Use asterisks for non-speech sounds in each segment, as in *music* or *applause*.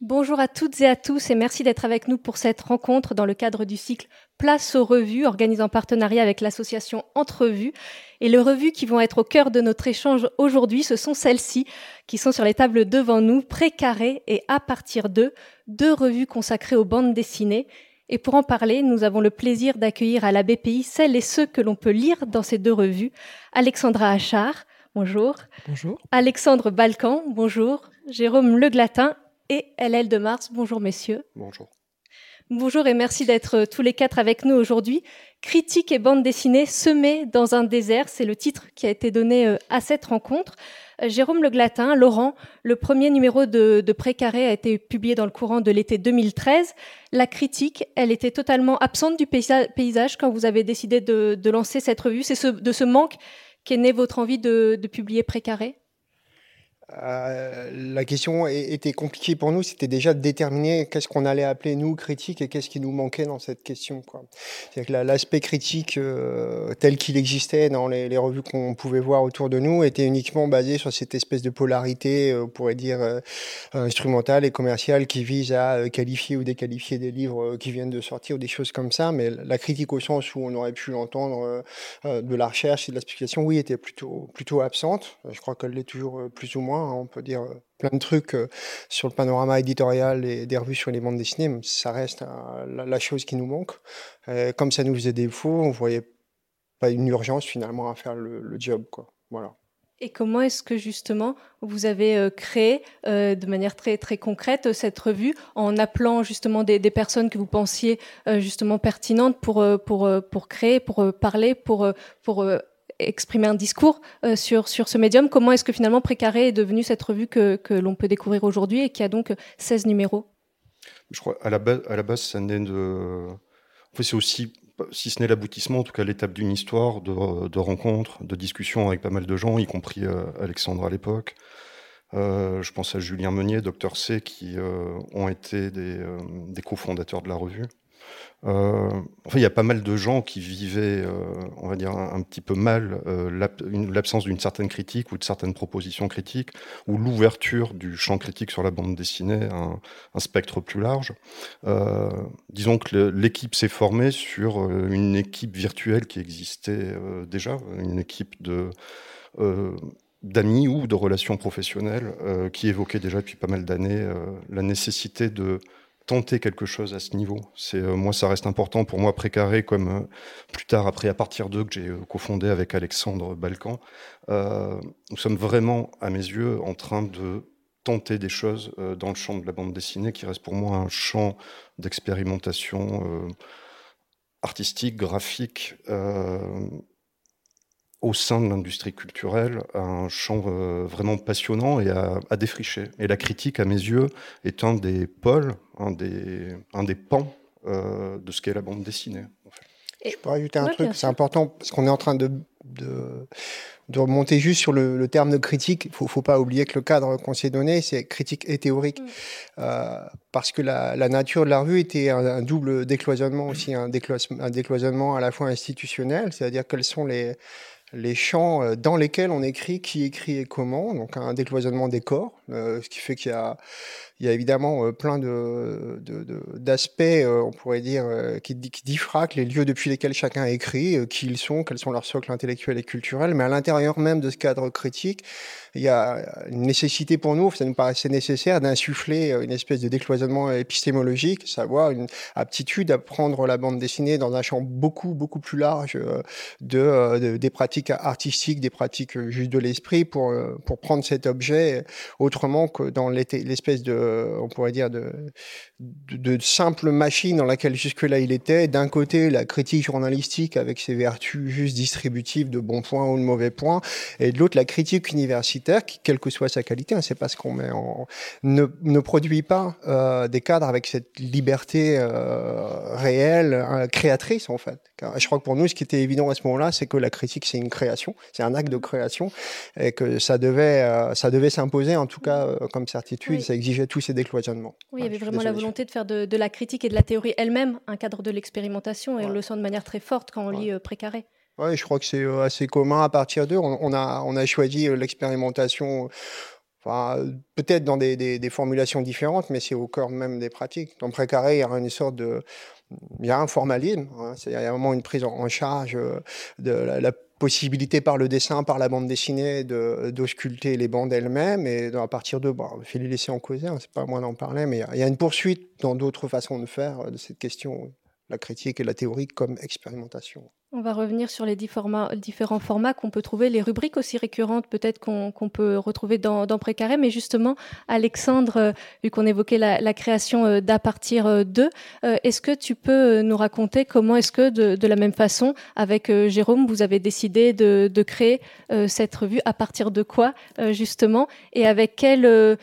Bonjour à toutes et à tous et merci d'être avec nous pour cette rencontre dans le cadre du cycle Place aux revues organisé en partenariat avec l'association Entrevues. Et les revues qui vont être au cœur de notre échange aujourd'hui, ce sont celles-ci qui sont sur les tables devant nous, Précaré et À partir d'eux, deux revues consacrées aux bandes dessinées. Et pour en parler, nous avons le plaisir d'accueillir à la BPI celles et ceux que l'on peut lire dans ces deux revues. Alexandra Achard, bonjour. Bonjour. Alexandre Balkan, bonjour. Jérôme Leglatin et LL de Mars. Bonjour messieurs. Bonjour. Bonjour et merci d'être tous les quatre avec nous aujourd'hui. Critique et bande dessinée semée dans un désert, c'est le titre qui a été donné euh, à cette rencontre. Euh, Jérôme Le Glatin, Laurent, le premier numéro de, de Précaré a été publié dans le courant de l'été 2013. La critique, elle était totalement absente du paysage quand vous avez décidé de, lancer cette revue. C'est de ce manque qu'est né votre envie de, de publier Précaré? Euh, la question était compliquée pour nous, c'était déjà de déterminer qu'est-ce qu'on allait appeler nous critique et qu'est-ce qui nous manquait dans cette question. C'est-à-dire que l'aspect critique euh, tel qu'il existait dans les, revues qu'on pouvait voir autour de nous était uniquement basé sur cette espèce de polarité, euh, on pourrait dire instrumentale et commerciale, qui vise à qualifier ou déqualifier des livres qui viennent de sortir ou des choses comme ça. Mais la critique au sens où on aurait pu l'entendre de la recherche et de l'explication, oui, était plutôt plutôt absente. Je crois qu'elle l'est toujours plus ou moins. Hein, on peut dire euh, plein de trucs euh, sur le panorama éditorial et des revues sur les bandes dessinées, mais ça reste euh, la, chose qui nous manque. comme ça nous faisait défaut, on voyait pas une urgence finalement à faire le, job. Quoi. Voilà. Et comment est-ce que justement vous avez créé de manière très très concrète cette revue en appelant justement des, personnes que vous pensiez justement pertinentes pour pour pour créer, pour parler, pour pour exprimer un discours euh, sur, sur ce médium. Comment est-ce que finalement Précaré est devenu cette revue que, que l'on peut découvrir aujourd'hui et qui a donc 16 numéros? Je crois à la base, à la base ça naît de. En fait, c'est aussi, si ce n'est l'aboutissement, en tout cas l'étape d'une histoire de, de rencontres, de discussions avec pas mal de gens, y compris euh, Alexandre à l'époque. Euh, je pense à Julien Meunier, Docteur C, qui ont été des, des cofondateurs de la revue. Euh, enfin, il y a pas mal de gens qui vivaient, euh, on va dire, un, petit peu mal euh, l'absence d'une certaine critique ou de certaines propositions critiques, ou l'ouverture du champ critique sur la bande dessinée à un, spectre plus large. disons que l'équipe s'est formée sur une équipe virtuelle qui existait déjà, une équipe de d'amis ou de relations professionnelles qui évoquait déjà depuis pas mal d'années la nécessité de tenter quelque chose à ce niveau. C'est euh, moi, ça reste important pour moi précaré comme euh, plus tard après à partir d'eux que j'ai euh, cofondé avec Alexandre Balkan. nous sommes vraiment à mes yeux en train de tenter des choses dans le champ de la bande dessinée qui reste pour moi un champ d'expérimentation artistique, graphique au sein de l'industrie culturelle un champ euh, vraiment passionnant et à, défricher. Et la critique, à mes yeux, est un des pôles, un des, un des pans euh, de ce qu'est la bande dessinée. Je pourrais ajouter un truc, c'est important, parce qu'on est en train de, de, de, remonter juste sur le, terme de critique. Il ne faut, faut, pas oublier que le cadre qu'on s'est donné, c'est critique et théorique. Mm. Euh, parce que la, la, nature de la revue était un, double décloisonnement aussi, un décloisonnement à la fois institutionnel, c'est-à-dire quels sont les les champs euh, dans lesquels on écrit, qui écrit et comment, donc un décloisonnement des corps, euh, ce qui fait qu'il y a, il y a évidemment euh, plein de, d'aspects, on pourrait dire, qui, qui diffraquent les lieux depuis lesquels chacun écrit, qui ils sont, quels sont leurs socles intellectuels et culturels, mais à l'intérieur même de ce cadre critique, il y a une nécessité pour nous, ça nous paraissait nécessaire d'insuffler une espèce de décloisonnement épistémologique, savoir une aptitude à prendre la bande dessinée dans un champ beaucoup, beaucoup plus large de, des pratiques artistiques, des pratiques juste de l'esprit pour, pour prendre cet objet autrement que dans l'espèce de, on pourrait dire, de, de, simple machine dans laquelle jusque-là il était. D'un côté, la critique journalistique avec ses vertus juste distributives de bons points ou de mauvais points, et de l'autre, la critique universitaire, qui, quelle que soit sa qualité, hein, c'est pas ce qu'on met en, ne, ne produit pas euh, des cadres avec cette liberté euh, réelle, euh, créatrice en fait. Je crois que pour nous, ce qui était évident à ce moment-là, c'est que la critique, c'est une création, c'est un acte de création, et que ça devait, euh, ça devait s'imposer, en tout cas, euh, comme certitude, ça exigeait tous ces décloisonnements. Oui, il y avait vraiment la volonté de faire de, la critique et de la théorie elle-même un cadre de l'expérimentation, et on le sent de manière très forte quand on lit euh, Précaré. Oui, je crois que c'est assez commun à partir d'eux. On, a, on a choisi l'expérimentation Enfin, peut-être dans des, des, formulations différentes, mais c'est au cœur même des pratiques. Dans Précaré, il y a une sorte de, il y a un formalisme, hein, a vraiment une prise en charge de la, possibilité par le dessin, par la bande dessinée, d'ausculter les bandes elles-mêmes, et à partir de, bon, il faut les laisser en causer, hein, c'est pas moi d'en parler, mais il y, a une poursuite dans d'autres façons de faire de cette question, la critique et la théorie comme expérimentation. On va revenir sur les différents formats qu'on peut trouver, les rubriques aussi récurrentes peut-être qu'on peut retrouver dans, dans, Précaré. Mais justement, Alexandre, euh, vu qu'on évoquait la, création euh, d'à partir euh, de, est-ce que tu peux nous raconter comment est-ce que de, la même façon, avec Jérôme, vous avez décidé de, créer cette revue à partir de quoi justement et avec quelle,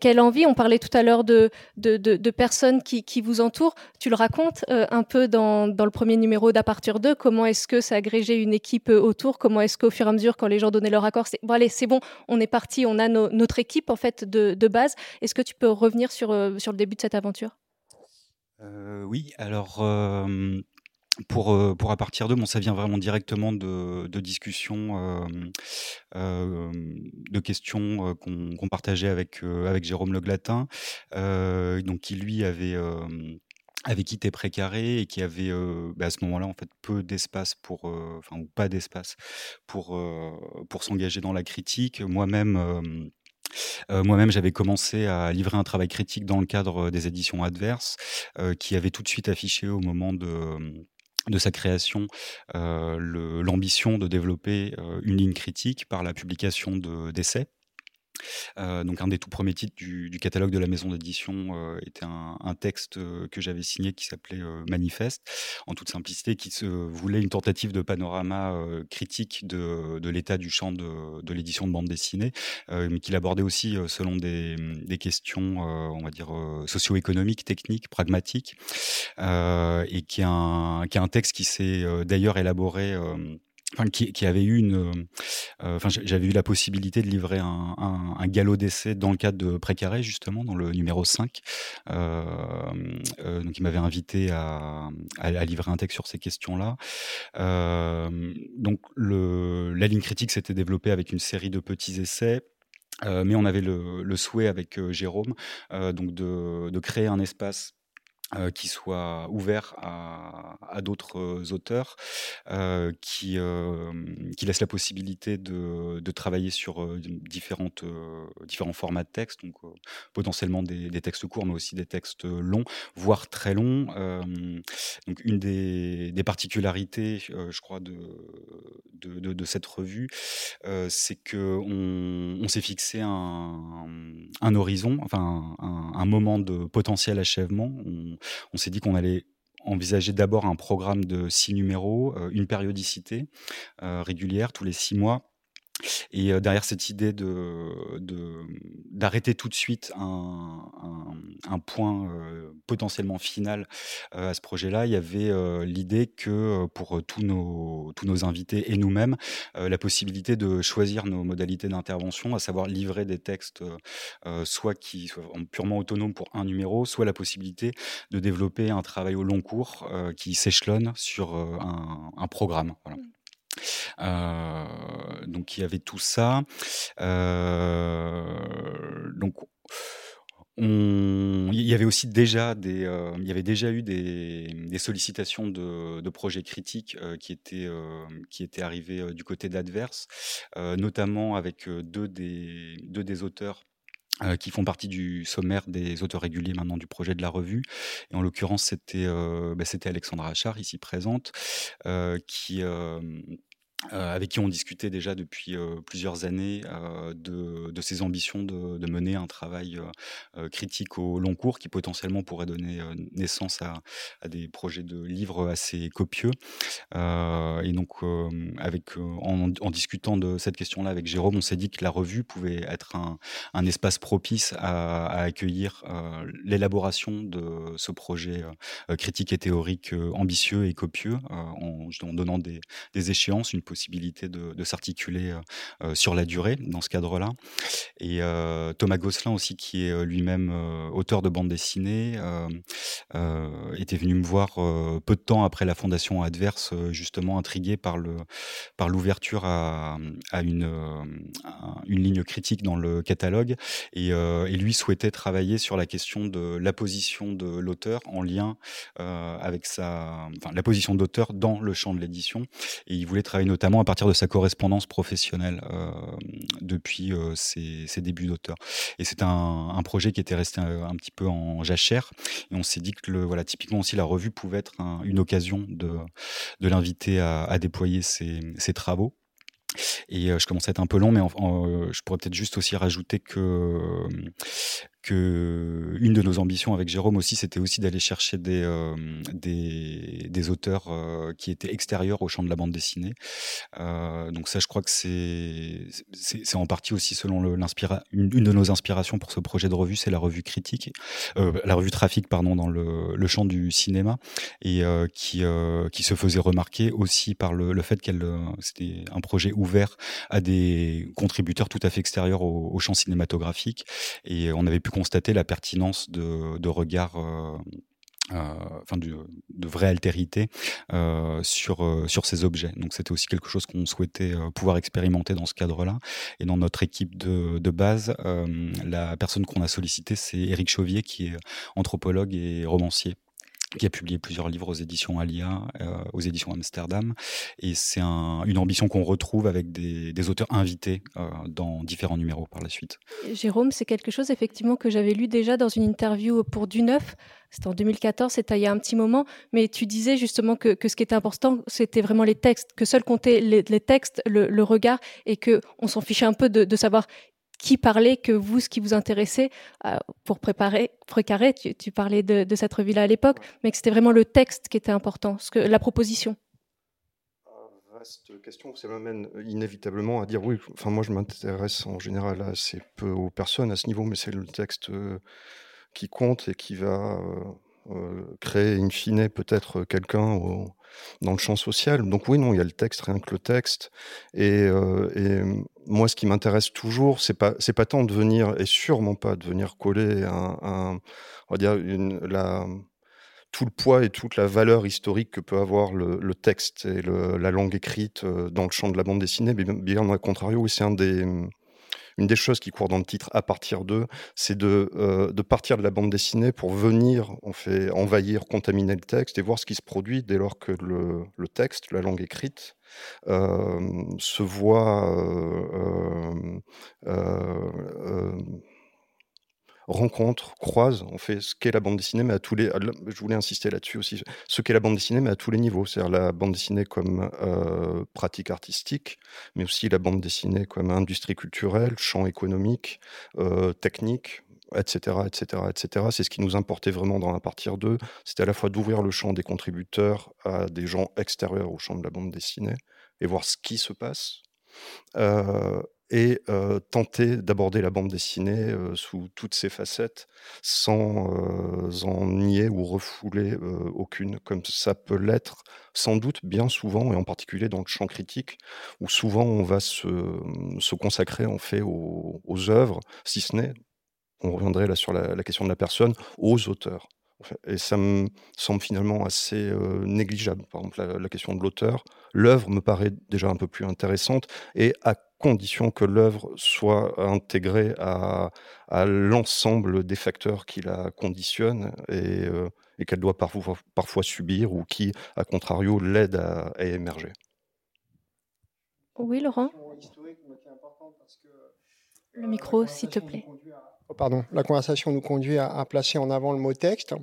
quelle envie? On parlait tout à l'heure de, de, personnes qui, vous entourent. Tu le racontes un peu dans, dans le premier numéro d'à partir de comment est-ce que ça agrégé une équipe euh, autour? Comment est-ce qu'au fur et à mesure, quand les gens donnaient leur accord, c'est bon, c'est bon, on est parti, on a notre équipe en fait de, base. Est-ce que tu peux revenir sur, euh, sur le début de cette aventure? Euh, Oui, alors. pour, pour à partir de, bon, ça vient vraiment directement de, de discussions, de questions qu'on partageait avec, avec Jérôme Le Glatin, donc qui lui avait avait quitté Précaré et qui avait bah, à ce moment-là en fait peu d'espace pour, enfin ou pas d'espace pour pour s'engager dans la critique. Moi-même. Moi-même, j'avais commencé à livrer un travail critique dans le cadre des éditions adverses, qui avait tout de suite affiché au moment de, de sa création l'ambition de développer une ligne critique par la publication d'essais. Euh, donc un des tout premiers titres du, catalogue de la maison d'édition euh, était un, texte euh, que j'avais signé qui s'appelait Manifeste, en toute simplicité, qui se voulait une tentative de panorama critique de, l'état du champ de, l'édition de bande dessinée, mais qu'il abordait aussi selon des, questions, on va dire, socio-économiques, techniques, pragmatiques, et qui qui est un texte qui s'est d'ailleurs élaboré qui, avait eu une, euh, enfin, j'avais eu la possibilité de livrer un, galop d'essai dans le cadre de Précaré justement dans le numéro 5 euh, euh, donc il m'avait invité à, livrer un texte sur ces questions-là. Donc la ligne critique s'était développée avec une série de petits essais. Mais on avait le, souhait avec Jérôme donc de créer un espace euh, qui soit ouvert à, à d'autres euh, auteurs, euh, qui, euh, qui laisse la possibilité de, de travailler sur différentes, différents formats de texte, donc potentiellement des, des, textes courts, mais aussi des textes longs, voire très longs. donc une des, des particularités, je crois, de, de, de, cette revue, c'est que on, on s'est fixé un, un, horizon, enfin un, un, moment de potentiel achèvement. On s'est dit qu'on allait envisager d'abord un programme de six numéros, euh, une périodicité euh, régulière tous les six mois et derrière cette idée de, d'arrêter tout de suite un, un, point potentiellement final à ce projet-là, il y avait l'idée que pour tous nos, tous nos invités et nous-mêmes, la possibilité de choisir nos modalités d'intervention, à savoir livrer des textes soit qui soient purement autonomes pour un numéro, soit la possibilité de développer un travail au long cours qui s'échelonne sur un, un programme. Voilà. Euh, donc il y avait tout ça. Euh, donc il y avait aussi déjà euh, eu des, sollicitations de, projets critiques qui étaient arrivés du côté d'Adverse, notamment avec deux des auteurs qui font partie du sommaire des auteurs réguliers maintenant du projet de la revue. Et en l'occurrence, c'était bah, c'était Alexandra Achard, ici présente, qui, euh, avec qui on discutait déjà depuis euh, plusieurs années euh, de, de, ses ambitions de, mener un travail critique au long cours qui potentiellement pourrait donner naissance à, des projets de livres assez copieux. et donc, en, discutant de cette question-là avec Jérôme, on s'est dit que la revue pouvait être un, espace propice à, accueillir l'élaboration de ce projet critique et théorique ambitieux et copieux en, en donnant des, des échéances, une possibilité de, s'articuler sur la durée dans ce cadre-là. Et Thomas Gosselin aussi, qui est lui-même auteur de bande dessinée, était venu me voir peu de temps après la fondation Adverse, justement intrigué par le par l'ouverture à, une, une ligne critique dans le catalogue, et, et, lui souhaitait travailler sur la question de la position de l'auteur en lien avec sa, enfin, la position d'auteur dans le champ de l'édition, et il voulait travailler notamment à partir de sa correspondance professionnelle depuis ses, débuts d'auteur. Et c'est un, projet qui était resté un, petit peu en jachère, et on s'est dit que voilà, typiquement aussi la revue pouvait être une occasion de, l'inviter à, déployer ses travaux. Et je commence à être un peu long, mais je pourrais peut-être juste aussi rajouter que que une de nos ambitions avec Jérôme aussi, c'était aussi d'aller chercher des, euh, des, auteurs euh, qui étaient extérieurs au champ de la bande dessinée. Euh, donc ça, je crois que c'est en partie aussi selon l'inspira une, une, de nos inspirations pour ce projet de revue, c'est la revue critique, la revue Trafic, pardon, dans le, le champ du cinéma et qui qui se faisait remarquer aussi par le, le fait qu'elle c'était un projet ouvert à des contributeurs tout à fait extérieurs au, au champ cinématographique et on avait pu constater la pertinence de, de regards. Euh, euh, de, vraie altérité euh, sur ces objets. C'était aussi quelque chose qu'on souhaitait pouvoir expérimenter dans ce cadre-là. Et dans notre équipe de, de base, la personne qu'on a sollicité, c'est Éric Chauvier, qui est anthropologue et romancier qui a publié plusieurs livres aux éditions Alia, euh, aux éditions Amsterdam. Et c'est un, une ambition qu'on retrouve avec des, auteurs invités euh, dans différents numéros par la suite. Jérôme, c'est quelque chose effectivement que j'avais lu déjà dans une interview pour Du Neuf. C'était en 2014, c'était il y a un petit moment. Mais tu disais justement que, ce qui était important, c'était vraiment les textes, que seuls comptaient les, textes, le, regard, et que on s'en fichait un peu de savoir qui parlait que vous, ce qui vous intéressait euh, pour préparer, précarer, tu, tu parlais de, de, cette revue-là à l'époque, mais que c'était vraiment le texte qui était important, ce que, la proposition. Vaste question, ça m'amène inévitablement à dire oui, enfin moi je m'intéresse en général assez peu aux personnes à ce niveau, mais c'est le texte euh, qui compte et qui va euh, euh, créer in fine peut-être quelqu'un dans le champ social. Donc oui, non, il y a le texte, rien que le texte. Et, euh, et moi, ce qui m'intéresse toujours, c'est pas c'est pas tant de venir et sûrement pas de venir coller un, on va dire tout le poids et toute la valeur historique que peut avoir le, texte et la langue écrite euh, dans le champ de la bande dessinée. Mais bien au contrario, c'est un des une des choses qui court dans le titre à partir d'eux, c'est de, euh, de partir de la bande dessinée pour venir on fait, envahir, contaminer le texte et voir ce qui se produit dès lors que le, texte, la langue écrite, euh, se voit euh rencontre, croise, on fait ce qu'est la bande dessinée, mais à tous les. Je voulais insister là-dessus aussi. Ce qu'est la bande dessinée, mais à tous les niveaux. C'est-à-dire la bande dessinée comme euh, pratique artistique, mais aussi la bande dessinée comme industrie culturelle, champ économique, euh, technique, etc., etc., etc. C'est ce qui nous importait vraiment dans la partie 2. C'était à la fois d'ouvrir le champ des contributeurs à des gens extérieurs au champ de la bande dessinée et voir ce qui se passe. Euh, et tenter d'aborder la bande dessinée sous toutes ses facettes sans en nier ou refouler aucune, comme ça peut l'être sans doute bien souvent, et en particulier dans le champ critique, où souvent on va se, se consacrer en fait aux, œuvres, si ce n'est, on reviendrait là sur la, question de la personne, aux auteurs. Et ça me semble finalement assez négligeable. Par exemple, la, la question de l'auteur, l'œuvre me paraît déjà un peu plus intéressante, et à condition que l'œuvre soit intégrée à, à l'ensemble des facteurs qui la conditionnent et, euh, et qu'elle doit parfois, parfois, subir ou qui, à contrario, l'aident à, à, émerger. Oui, Laurent? Le micro, s'il te plaît. Oh, pardon, la conversation nous conduit à, à, placer en avant le mot texte.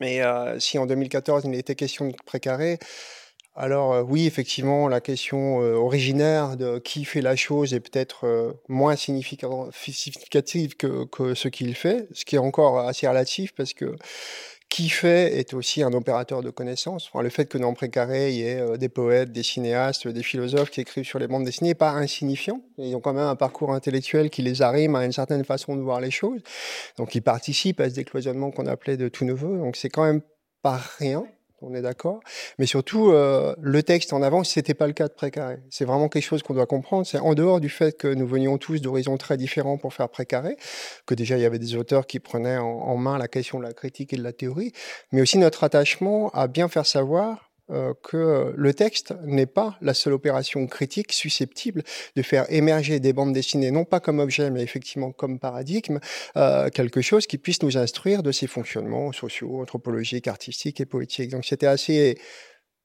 Mais euh, si en 2014 il était question de précaré, alors euh, oui, effectivement, la question euh, originaire de qui fait la chose est peut-être euh, moins significative que, que ce qu'il fait, ce qui est encore assez relatif parce que qui fait est aussi un opérateur de connaissances. Enfin, le fait que dans Précaré, il y ait euh, des poètes, des cinéastes, des philosophes qui écrivent sur les bandes dessinées n'est pas insignifiant. Ils ont quand même un parcours intellectuel qui les arrime à une certaine façon de voir les choses. Donc ils participent à ce décloisonnement qu'on appelait de tout neveu. Donc c'est quand même pas rien. On est d'accord. Mais surtout, euh, le texte en avant, c'était pas le cas de Précaré. C'est vraiment quelque chose qu'on doit comprendre. C'est en dehors du fait que nous venions tous d'horizons très différents pour faire Précaré, que déjà il y avait des auteurs qui prenaient en main la question de la critique et de la théorie, mais aussi notre attachement à bien faire savoir euh, que le texte n'est pas la seule opération critique susceptible de faire émerger des bandes dessinées, non pas comme objet, mais effectivement comme paradigme, euh, quelque chose qui puisse nous instruire de ses fonctionnements sociaux, anthropologiques, artistiques et poétiques. Donc c'était assez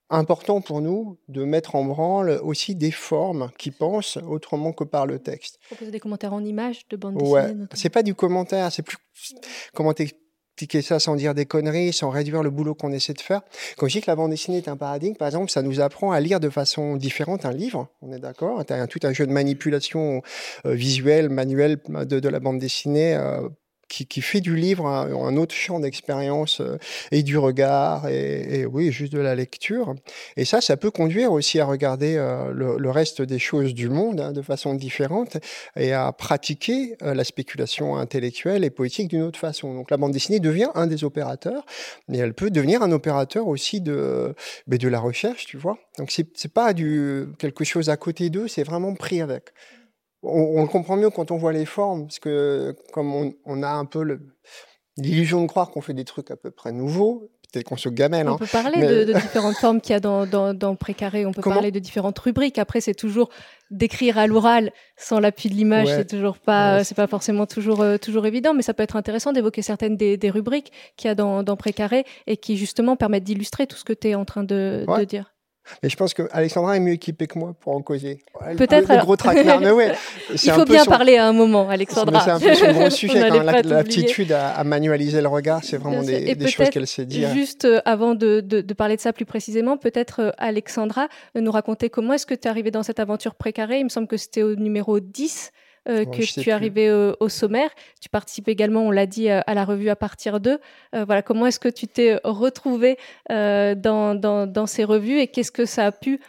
important pour nous de mettre en branle aussi des formes qui pensent autrement que par le texte. Proposer des commentaires en images de bandes dessinées. Ouais, c'est pas du commentaire, c'est plus comment ça sans dire des conneries, sans réduire le boulot qu'on essaie de faire. Quand je dis que la bande dessinée est un paradigme, par exemple, ça nous apprend à lire de façon différente un livre, on est d'accord Tu as tout un jeu de manipulation euh, visuelle, manuelle de, de, la bande dessinée euh, qui, fait du livre un, autre champ d'expérience euh, et du regard et, oui, juste de la lecture. Et ça, ça peut conduire aussi à regarder euh, le, reste des choses du monde hein, de façon différente et à pratiquer euh, la spéculation intellectuelle et poétique d'une autre façon. Donc la bande dessinée devient un des opérateurs, mais elle peut devenir un opérateur aussi de, de la recherche, tu vois. Donc c'est pas du quelque chose à côté d'eux, c'est vraiment pris avec on, le comprend mieux quand on voit les formes, parce que comme on, a un peu l'illusion de croire qu'on fait des trucs à peu près nouveaux, peut-être qu'on se gamelle. On hein, peut parler de, différentes *laughs* formes qu'il y a dans, dans, Précaré, on peut parler de différentes rubriques. Après, c'est toujours d'écrire à l'oral sans l'appui de l'image, c'est toujours pas, c'est pas forcément toujours, euh, toujours évident, mais ça peut être intéressant d'évoquer certaines des, rubriques qu'il y a dans, dans Précaré et qui justement permettent d'illustrer tout ce que tu es en train de, de dire. Mais je pense que Alexandra est mieux équipée que moi pour en causer. Peut-être. Le, gros traquenard. mais ouais, *laughs* Il faut bien parler à un moment, Alexandra. C'est un peu son gros sujet. *laughs* L'aptitude à, à, manualiser le regard, c'est vraiment des, des choses qu'elle sait dire. Juste euh, avant de, de, de, parler de ça plus précisément, peut-être euh, Alexandra nous raconter comment est-ce que tu es arrivée dans cette aventure précarée. Il me semble que c'était au numéro 10 euh, que tu es arrivé au, sommaire. Tu participes également, on l'a dit, euh, à la revue à partir d'eux. Euh, voilà, comment est-ce que tu t'es retrouvé dans, dans, ces revues et qu'est-ce que ça a pu,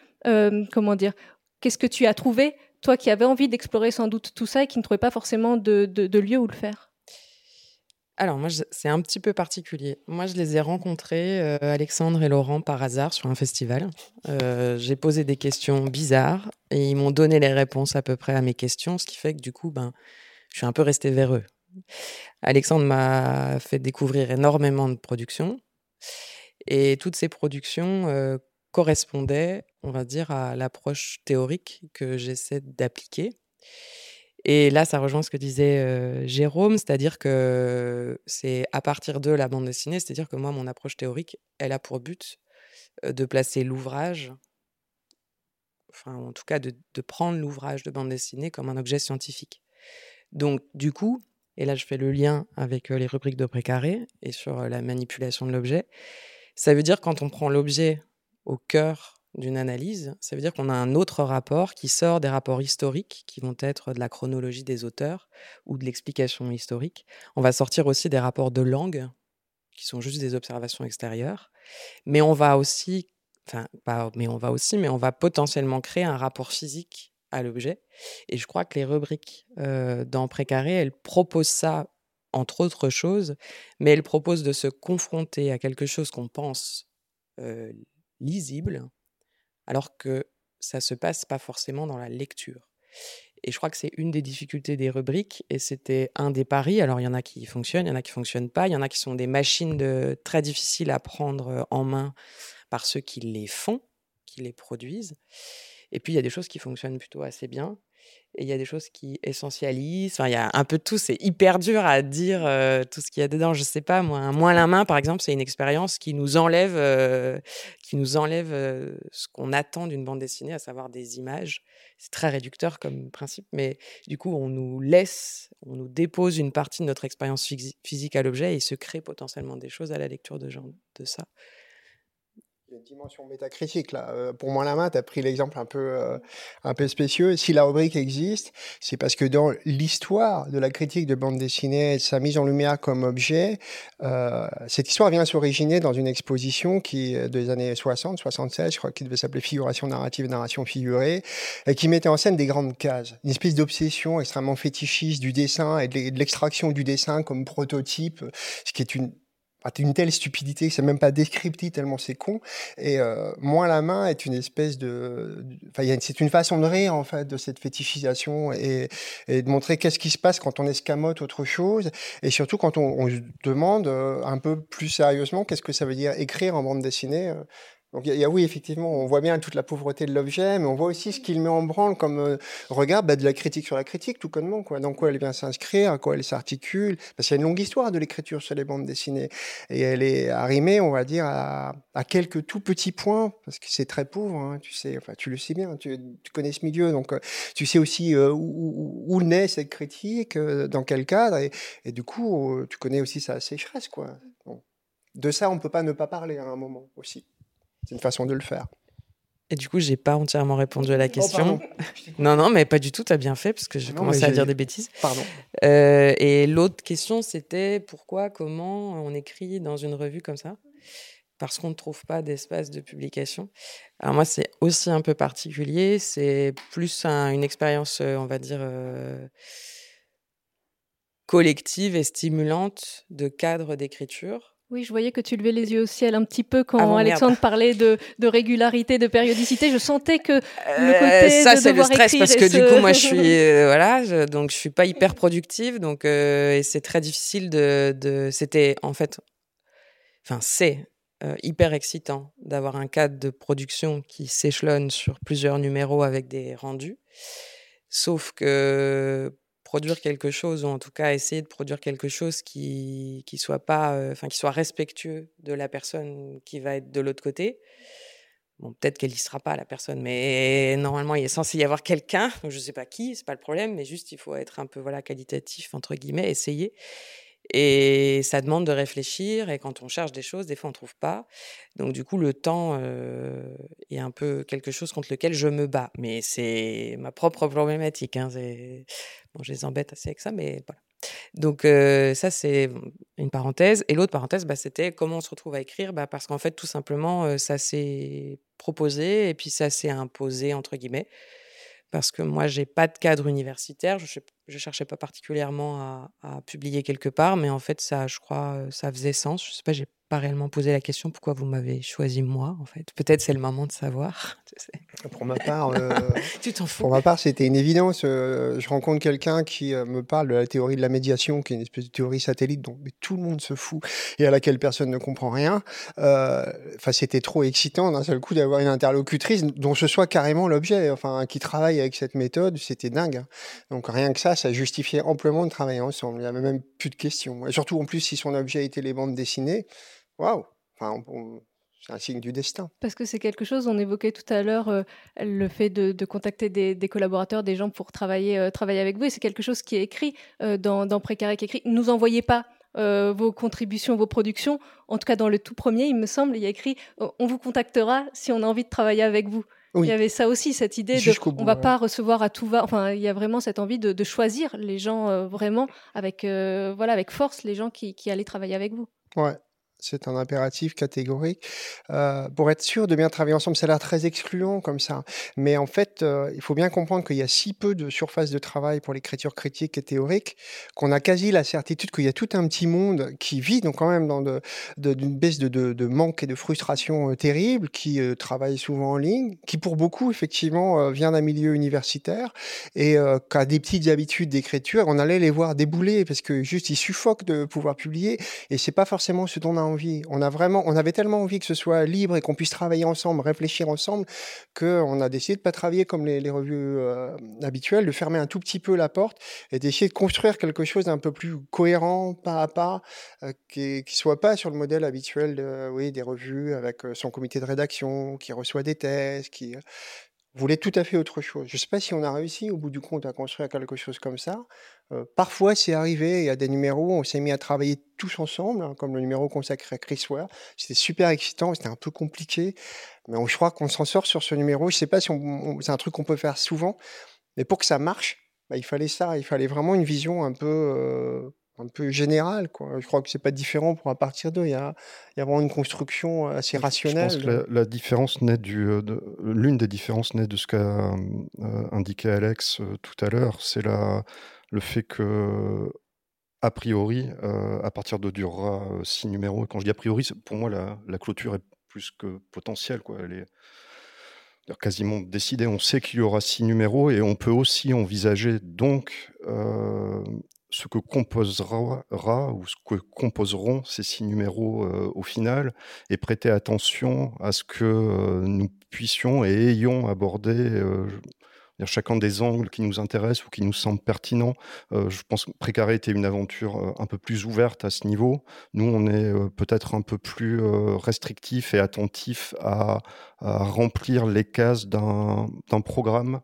comment dire, qu'est-ce que tu as trouvé, toi qui avais envie d'explorer sans doute tout ça et qui ne trouvait pas forcément de, de lieu où le faire? Alors moi, c'est un petit peu particulier. Moi, je les ai rencontrés, euh, Alexandre et Laurent, par hasard sur un festival. Euh, j'ai posé des questions bizarres et ils m'ont donné les réponses à peu près à mes questions, ce qui fait que du coup, ben, je suis un peu resté vers eux. Alexandre m'a fait découvrir énormément de productions et toutes ces productions euh, correspondaient, on va dire, à l'approche théorique que j'essaie d'appliquer. Et là, ça rejoint ce que disait Jérôme, c'est-à-dire que c'est à partir de la bande dessinée, c'est-à-dire que moi, mon approche théorique, elle a pour but de placer l'ouvrage, enfin, en tout cas, de, prendre l'ouvrage de bande dessinée comme un objet scientifique. Donc, du coup, et là, je fais le lien avec les rubriques de précaré et sur la manipulation de l'objet, ça veut dire quand on prend l'objet au cœur d'une analyse, ça veut dire qu'on a un autre rapport qui sort des rapports historiques, qui vont être de la chronologie des auteurs ou de l'explication historique. On va sortir aussi des rapports de langue, qui sont juste des observations extérieures. Mais on va aussi, enfin, pas, mais on va aussi, mais on va potentiellement créer un rapport physique à l'objet. Et je crois que les rubriques euh, dans Précaré, elles proposent ça, entre autres choses, mais elles proposent de se confronter à quelque chose qu'on pense euh, lisible, alors que ça se passe pas forcément dans la lecture. Et je crois que c'est une des difficultés des rubriques, et c'était un des paris. Alors il y en a qui fonctionnent, il y en a qui fonctionnent pas, il y en a qui sont des machines de, très difficiles à prendre en main par ceux qui les font, qui les produisent. Et puis il y a des choses qui fonctionnent plutôt assez bien, et il y a des choses qui essentialisent. Enfin, il y a un peu de tout. C'est hyper dur à dire euh, tout ce qu'il y a dedans. Je sais pas, moi, un moins la main, par exemple, c'est une expérience qui nous enlève, euh, qui nous enlève euh, ce qu'on attend d'une bande dessinée, à savoir des images. C'est très réducteur comme principe, mais du coup, on nous laisse, on nous dépose une partie de notre expérience physique à l'objet et se crée potentiellement des choses à la lecture de, de ça une dimension métacritique là. Euh, pour moi, la main, tu as pris l'exemple un peu, euh, un peu spécieux. Si la rubrique existe, c'est parce que dans l'histoire de la critique de bande dessinée, sa mise en lumière comme objet, euh, cette histoire vient s'originer dans une exposition qui des années 60, 76, je crois, qui devait s'appeler Figuration narrative et narration figurée, et qui mettait en scène des grandes cases, une espèce d'obsession extrêmement fétichiste du dessin et de l'extraction du dessin comme prototype, ce qui est une une telle stupidité, c'est même pas descriptif tellement c'est con. Et euh, moins la main est une espèce de, enfin, c'est une façon de rire en fait de cette fétichisation et, et de montrer qu'est-ce qui se passe quand on escamote autre chose et surtout quand on, on se demande euh, un peu plus sérieusement qu'est-ce que ça veut dire écrire en bande dessinée. Euh, donc il y, a oui, effectivement, on voit bien toute la pauvreté de l'objet, mais on voit aussi ce qu'il met en branle comme euh, regard bah, de la critique sur la critique, tout connement. Quoi. Dans quoi elle vient s'inscrire, à quoi elle s'articule. Parce qu'il y a une longue histoire de l'écriture sur les bandes dessinées. Et elle est arrimée, on va dire, à, à quelques tout petits points, parce que c'est très pauvre, hein, tu sais, enfin tu le sais bien, tu, connais ce milieu, donc euh, tu sais aussi euh, où, où, naît cette critique, dans quel cadre, et, du coup, tu connais aussi sa sécheresse. Quoi. De ça, on ne peut pas ne pas parler à un moment aussi. C'est une façon de le faire. Et du coup, j'ai pas entièrement répondu à la oh, question. *laughs* non, non, mais pas du tout. Tu as bien fait parce que j'ai commencé à dire des bêtises. Pardon. Euh, et l'autre question, c'était pourquoi, comment on écrit dans une revue comme ça? Parce qu'on ne trouve pas d'espace de publication. Alors moi, c'est aussi un peu particulier. C'est plus une expérience, euh, on va dire, euh, collective et stimulante de cadre d'écriture oui, je voyais que tu levais les yeux au ciel un petit peu quand ah Alexandre parlait de, de, régularité, de périodicité. Je sentais que le euh, côté ça, c'est le stress parce que du coup, moi, je *laughs* suis euh, voilà, je, donc je suis pas hyper productive, donc euh, et c'est très difficile de. de C'était en fait, enfin, c'est hyper excitant d'avoir un cadre de production qui s'échelonne sur plusieurs numéros avec des rendus. Sauf que produire quelque chose ou en tout cas essayer de produire quelque chose qui qui soit pas euh, qui soit respectueux de la personne qui va être de l'autre côté bon peut-être qu'elle y sera pas la personne mais normalement il est censé y avoir quelqu'un je sais pas qui c'est pas le problème mais juste il faut être un peu voilà qualitatif entre guillemets essayer et ça demande de réfléchir. Et quand on cherche des choses, des fois, on ne trouve pas. Donc, du coup, le temps euh, est un peu quelque chose contre lequel je me bats. Mais c'est ma propre problématique. Hein. Bon, je les embête assez avec ça, mais voilà. Donc, euh, ça, c'est une parenthèse. Et l'autre parenthèse, bah, c'était comment on se retrouve à écrire bah, Parce qu'en fait, tout simplement, euh, ça s'est proposé et puis ça s'est imposé, entre guillemets parce que moi, j'ai pas de cadre universitaire. Je ne cherchais pas particulièrement à, publier quelque part, mais en fait, ça, je crois, ça faisait sens. Je sais pas, j'ai pas réellement posé la question pourquoi vous m'avez choisi moi, en fait. Peut-être c'est le moment de savoir. *laughs* Pour ma part, euh, *laughs* tu t'en fous. Pour ma part, c'était une évidence. Euh, je rencontre quelqu'un qui euh, me parle de la théorie de la médiation, qui est une espèce de théorie satellite dont mais tout le monde se fout et à laquelle personne ne comprend rien. Enfin, c'était trop excitant d'un seul coup d'avoir une interlocutrice dont ce soit carrément l'objet, enfin, qui travaille avec cette méthode. C'était dingue. Hein. Donc rien que ça, ça justifiait amplement de travailler ensemble. Il n'y avait même plus de questions. Et surtout, en plus, si son objet était les bandes dessinées waouh enfin, c'est un signe du destin. Parce que c'est quelque chose, on évoquait tout à l'heure euh, le fait de, contacter des, collaborateurs, des gens pour travailler, euh, travailler avec vous, et c'est quelque chose qui est écrit euh, dans, dans Précaré, qui est écrit, nous envoyez pas vos contributions, vos productions, en tout cas dans le tout premier, il me semble, il y a écrit, on vous contactera si on a envie de travailler avec vous. Il y avait ça aussi, cette idée de on va pas recevoir à tout va. Enfin, il y a vraiment cette envie de, choisir les gens vraiment avec voilà avec force les gens qui, qui allaient travailler avec vous. Ouais, c'est un impératif catégorique. Euh, pour être sûr de bien travailler ensemble, ça a l'air très excluant comme ça. Mais en fait, euh, il faut bien comprendre qu'il y a si peu de surface de travail pour l'écriture critique et théorique qu'on a quasi la certitude qu'il y a tout un petit monde qui vit donc quand même dans d'une baisse de, manque et de frustration euh, terrible, qui travaille souvent en ligne, qui pour beaucoup effectivement vient d'un milieu universitaire et qui a des petites habitudes d'écriture. On allait les voir débouler parce que juste ils suffoquent de pouvoir publier et c'est pas forcément ce dont on a On a vraiment, on avait tellement envie que ce soit libre et qu'on puisse travailler ensemble, réfléchir ensemble, qu'on a décidé de pas travailler comme les, revues euh, habituelles, de fermer un tout petit peu la porte et d'essayer de construire quelque chose d'un peu plus cohérent, pas à pas, euh, qui, qui soit pas sur le modèle habituel oui, des revues avec euh, son comité de rédaction, qui reçoit des thèses, qui voulait tout à fait autre chose. Je ne sais pas si on a réussi au bout du compte à construire quelque chose comme ça. Euh, parfois, c'est arrivé, il y a des numéros, on s'est mis à travailler tous ensemble, hein, comme le numéro consacré à Chris Ware. C'était super excitant, c'était un peu compliqué, mais je crois qu'on s'en sort sur ce numéro. Je ne sais pas si c'est un truc qu'on peut faire souvent, mais pour que ça marche, bah, il fallait ça, il fallait vraiment une vision un peu euh, un peu général. Quoi. Je crois que c'est pas différent pour à partir d'eux. Il y a, il y a vraiment une construction euh, assez rationnelle. Je pense que la, différence naît du, euh, l'une des différences naît de ce qu'a euh, indiqué Alex tout à l'heure, c'est la, le fait que a priori, à partir de durera six numéros. Et quand je dis a priori, pour moi, la, la, clôture est plus que potentielle. Quoi. Elle est quasiment décidée. On sait qu'il y aura six numéros et on peut aussi envisager donc ce que composera ou ce que composeront ces six numéros au final et prêter attention à ce que nous puissions et ayons abordé chacun des angles qui nous intéressent ou qui nous semblent pertinents. Euh, je pense que Précaré était une aventure euh, un peu plus ouverte à ce niveau. Nous, on est euh, peut-être un peu plus restrictif et attentif à, remplir les cases d'un programme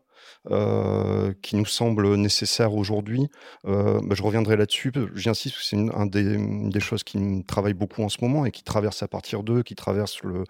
qui nous semble nécessaire aujourd'hui. Bah, je reviendrai là-dessus. J'insiste, c'est une, une, des choses qui me travaille beaucoup en ce moment et qui traverse à partir d'eux, qui traverse le,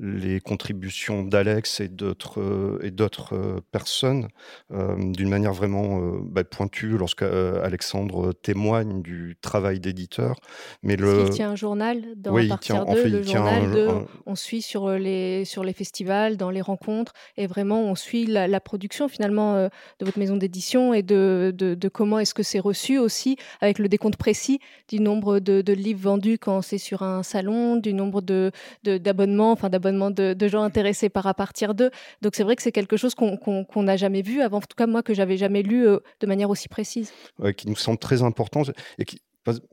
les contributions d'Alex et d'autres euh, et d'autres euh, personnes euh, d'une manière vraiment bah, pointue lorsque Alexandre témoigne du travail d'éditeur. Mais le il tient un journal dans oui, partir de le journal de, on suit sur les sur les festivals, dans les rencontres et vraiment on suit la, production finalement de votre maison d'édition et de, de, comment est-ce que c'est reçu aussi avec le décompte précis du nombre de, de livres vendus quand c'est sur un salon, du nombre de d'abonnements, enfin d'abonnements de, gens intéressés par à partir d'eux. Donc c'est vrai que c'est quelque chose qu'on n'a jamais vu avant, en tout cas moi que j'avais jamais lu euh, de manière aussi précise. qui nous semble très important et qui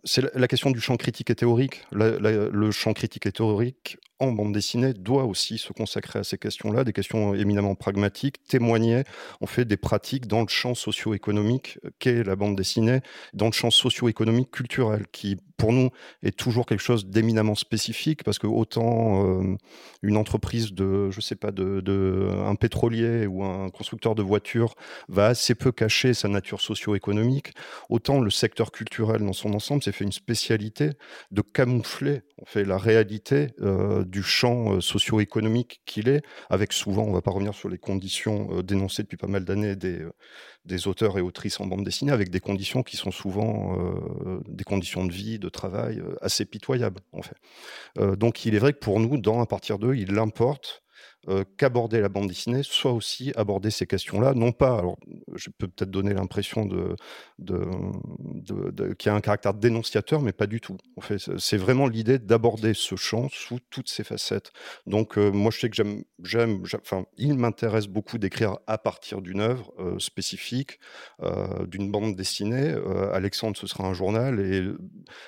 c'est la question du champ critique et théorique. le champ critique et théorique en bande dessinée doit aussi se consacrer à ces questions-là, des questions éminemment pragmatiques, témoigner en fait des pratiques dans le champ socio-économique qu'est la bande dessinée, dans le champ socio-économique culturel, qui pour nous est toujours quelque chose d'éminemment spécifique, parce que autant euh, une entreprise de, je sais pas, de, de, un pétrolier ou un constructeur de voitures va assez peu cacher sa nature socio-économique, autant le secteur culturel dans son ensemble s'est fait une spécialité de camoufler en fait la réalité euh, du champ euh, socio-économique qu'il est, avec souvent, on ne va pas revenir sur les conditions euh, dénoncées depuis pas mal d'années des, euh, des auteurs et autrices en bande dessinée, avec des conditions qui sont souvent des conditions de vie, de travail assez pitoyables, en fait. donc il est vrai que pour nous, dans À partir d'eux, il importe euh, qu'aborder la bande dessinée, soit aussi aborder ces questions-là, non pas, alors je peux peut-être donner l'impression de, de, de, qu'il y a un caractère dénonciateur, mais pas du tout. En fait, c'est vraiment l'idée d'aborder ce champ sous toutes ses facettes. Donc euh, moi, je sais que j'aime, j'aime, enfin, il m'intéresse beaucoup d'écrire à partir d'une œuvre euh, spécifique, d'une bande dessinée. Alexandre, ce sera un journal, et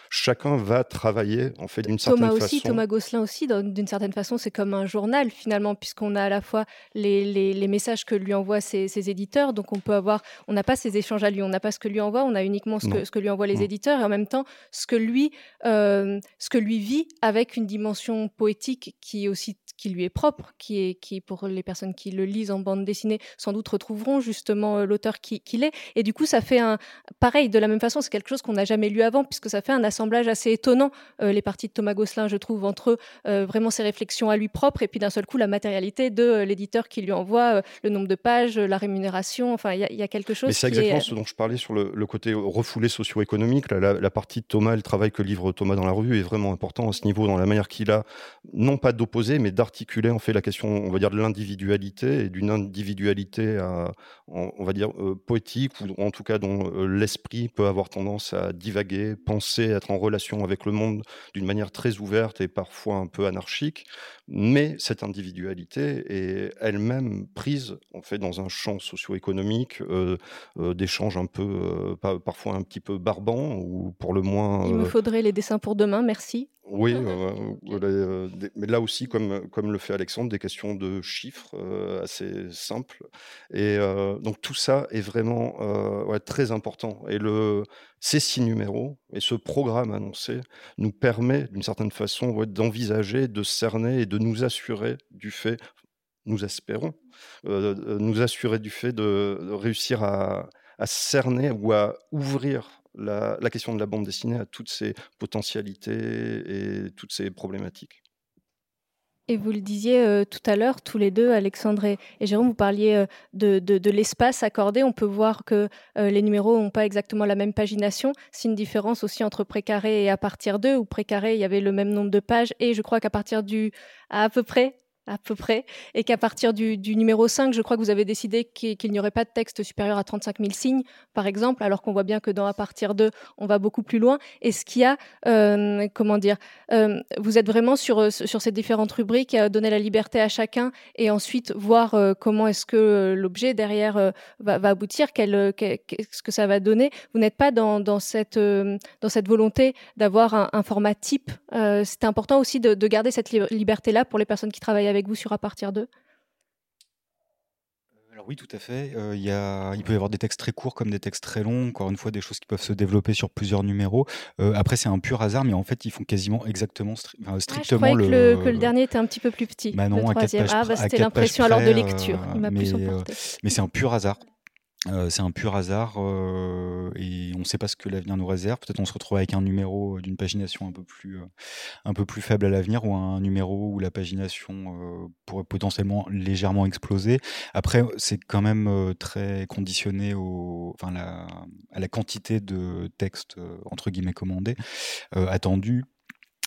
chacun va travailler en fait d'une certaine façon. Thomas aussi, Thomas Gosselin aussi, d'une certaine façon, c'est comme un journal finalement puisqu'on a à la fois les, messages que lui envoient ses, éditeurs, donc on peut avoir, on n'a pas ces échanges à lui, on n'a pas ce que lui envoie, on a uniquement ce, que, ce que, lui envoient les éditeurs, et en même temps ce que lui, euh, ce que lui vit avec une dimension poétique qui est aussi qui lui est propre, qui est qui pour les personnes qui le lisent en bande dessinée sans doute retrouveront justement euh, l'auteur qu'il est. Et du coup, ça fait un pareil de la même façon, c'est quelque chose qu'on n'a jamais lu avant puisque ça fait un assemblage assez étonnant euh, les parties de Thomas Gosselin, je trouve, entre euh, vraiment ses réflexions à lui propre et puis d'un seul coup la matérialité de l'éditeur qui lui envoie le nombre de pages, la rémunération. Enfin, il y, a quelque chose. Mais c'est exactement ce dont je parlais sur le, côté refoulé socio-économique. La, la, partie de Thomas, le travail que livre Thomas dans la revue est vraiment important à ce niveau, dans la manière qu'il a, non pas d'opposer, mais d'articuler articuler en fait la question, on va dire, de l'individualité et d'une individualité, on va dire, euh, poétique ou en tout cas dont euh, l'esprit peut avoir tendance à divaguer, penser, être en relation avec le monde d'une manière très ouverte et parfois un peu anarchique. Mais cette individualité est elle-même prise en fait dans un champ socio-économique euh, d'échanges un peu, parfois un petit peu barbant ou pour le moins. Il me faudrait les dessins pour demain, merci. Oui, mais là aussi, comme, comme le fait Alexandre, des questions de chiffres assez simples. Et donc tout ça est vraiment très important. Et le, ces six numéros et ce programme annoncé nous permet d'une certaine façon d'envisager, de cerner et de nous assurer du fait, nous espérons, nous assurer du fait de, réussir à, à cerner ou à ouvrir la, question de la bande dessinée à toutes ses potentialités et toutes ses problématiques. Et vous le disiez euh, tout à l'heure, tous les deux, Alexandre et, Jérôme, vous parliez euh, de, l'espace accordé. On peut voir que euh, les numéros n'ont pas exactement la même pagination. C'est une différence aussi entre précaré et à partir d'eux, où précaré, il y avait le même nombre de pages. Et je crois qu'à partir du, à, peu près à peu près, et qu'à partir du, numéro 5, je crois que vous avez décidé qu'il n'y aurait pas de texte supérieur à 35 000 signes, par exemple, alors qu'on voit bien que dans à partir de, on va beaucoup plus loin. Est-ce qu'il y a, euh, comment dire, euh, vous êtes vraiment sur, euh, sur ces différentes rubriques, donner la liberté à chacun, et ensuite voir comment est-ce que l'objet derrière va, aboutir, qu'est-ce que ça va donner. Vous n'êtes pas dans, dans, cette, dans cette volonté d'avoir un, format type. C'est important aussi de, de garder cette liberté-là pour les personnes qui travaillent avec vous sur à partir d'eux alors oui, tout à fait. Euh, il, y a, il peut y avoir des textes très courts comme des textes très longs, encore une fois, des choses qui peuvent se développer sur plusieurs numéros. Euh, après, c'est un pur hasard, mais en fait, ils font quasiment exactement, ah, strictement je le... Que, le, dernier était un petit peu plus petit. Bah non, le troisième. ah, bah, c'était l'impression alors de lecture. Il m'a plus emporté. mais c'est un pur hasard. Euh, c'est un pur hasard euh, et on ne sait pas ce que l'avenir nous réserve. Peut-être on se retrouve avec un numéro d'une pagination un peu plus, euh, un peu plus faible à l'avenir ou un numéro où la pagination pourrait potentiellement légèrement exploser. Après, c'est quand même très conditionné au, enfin, la, à la quantité de textes entre guillemets commandés attendus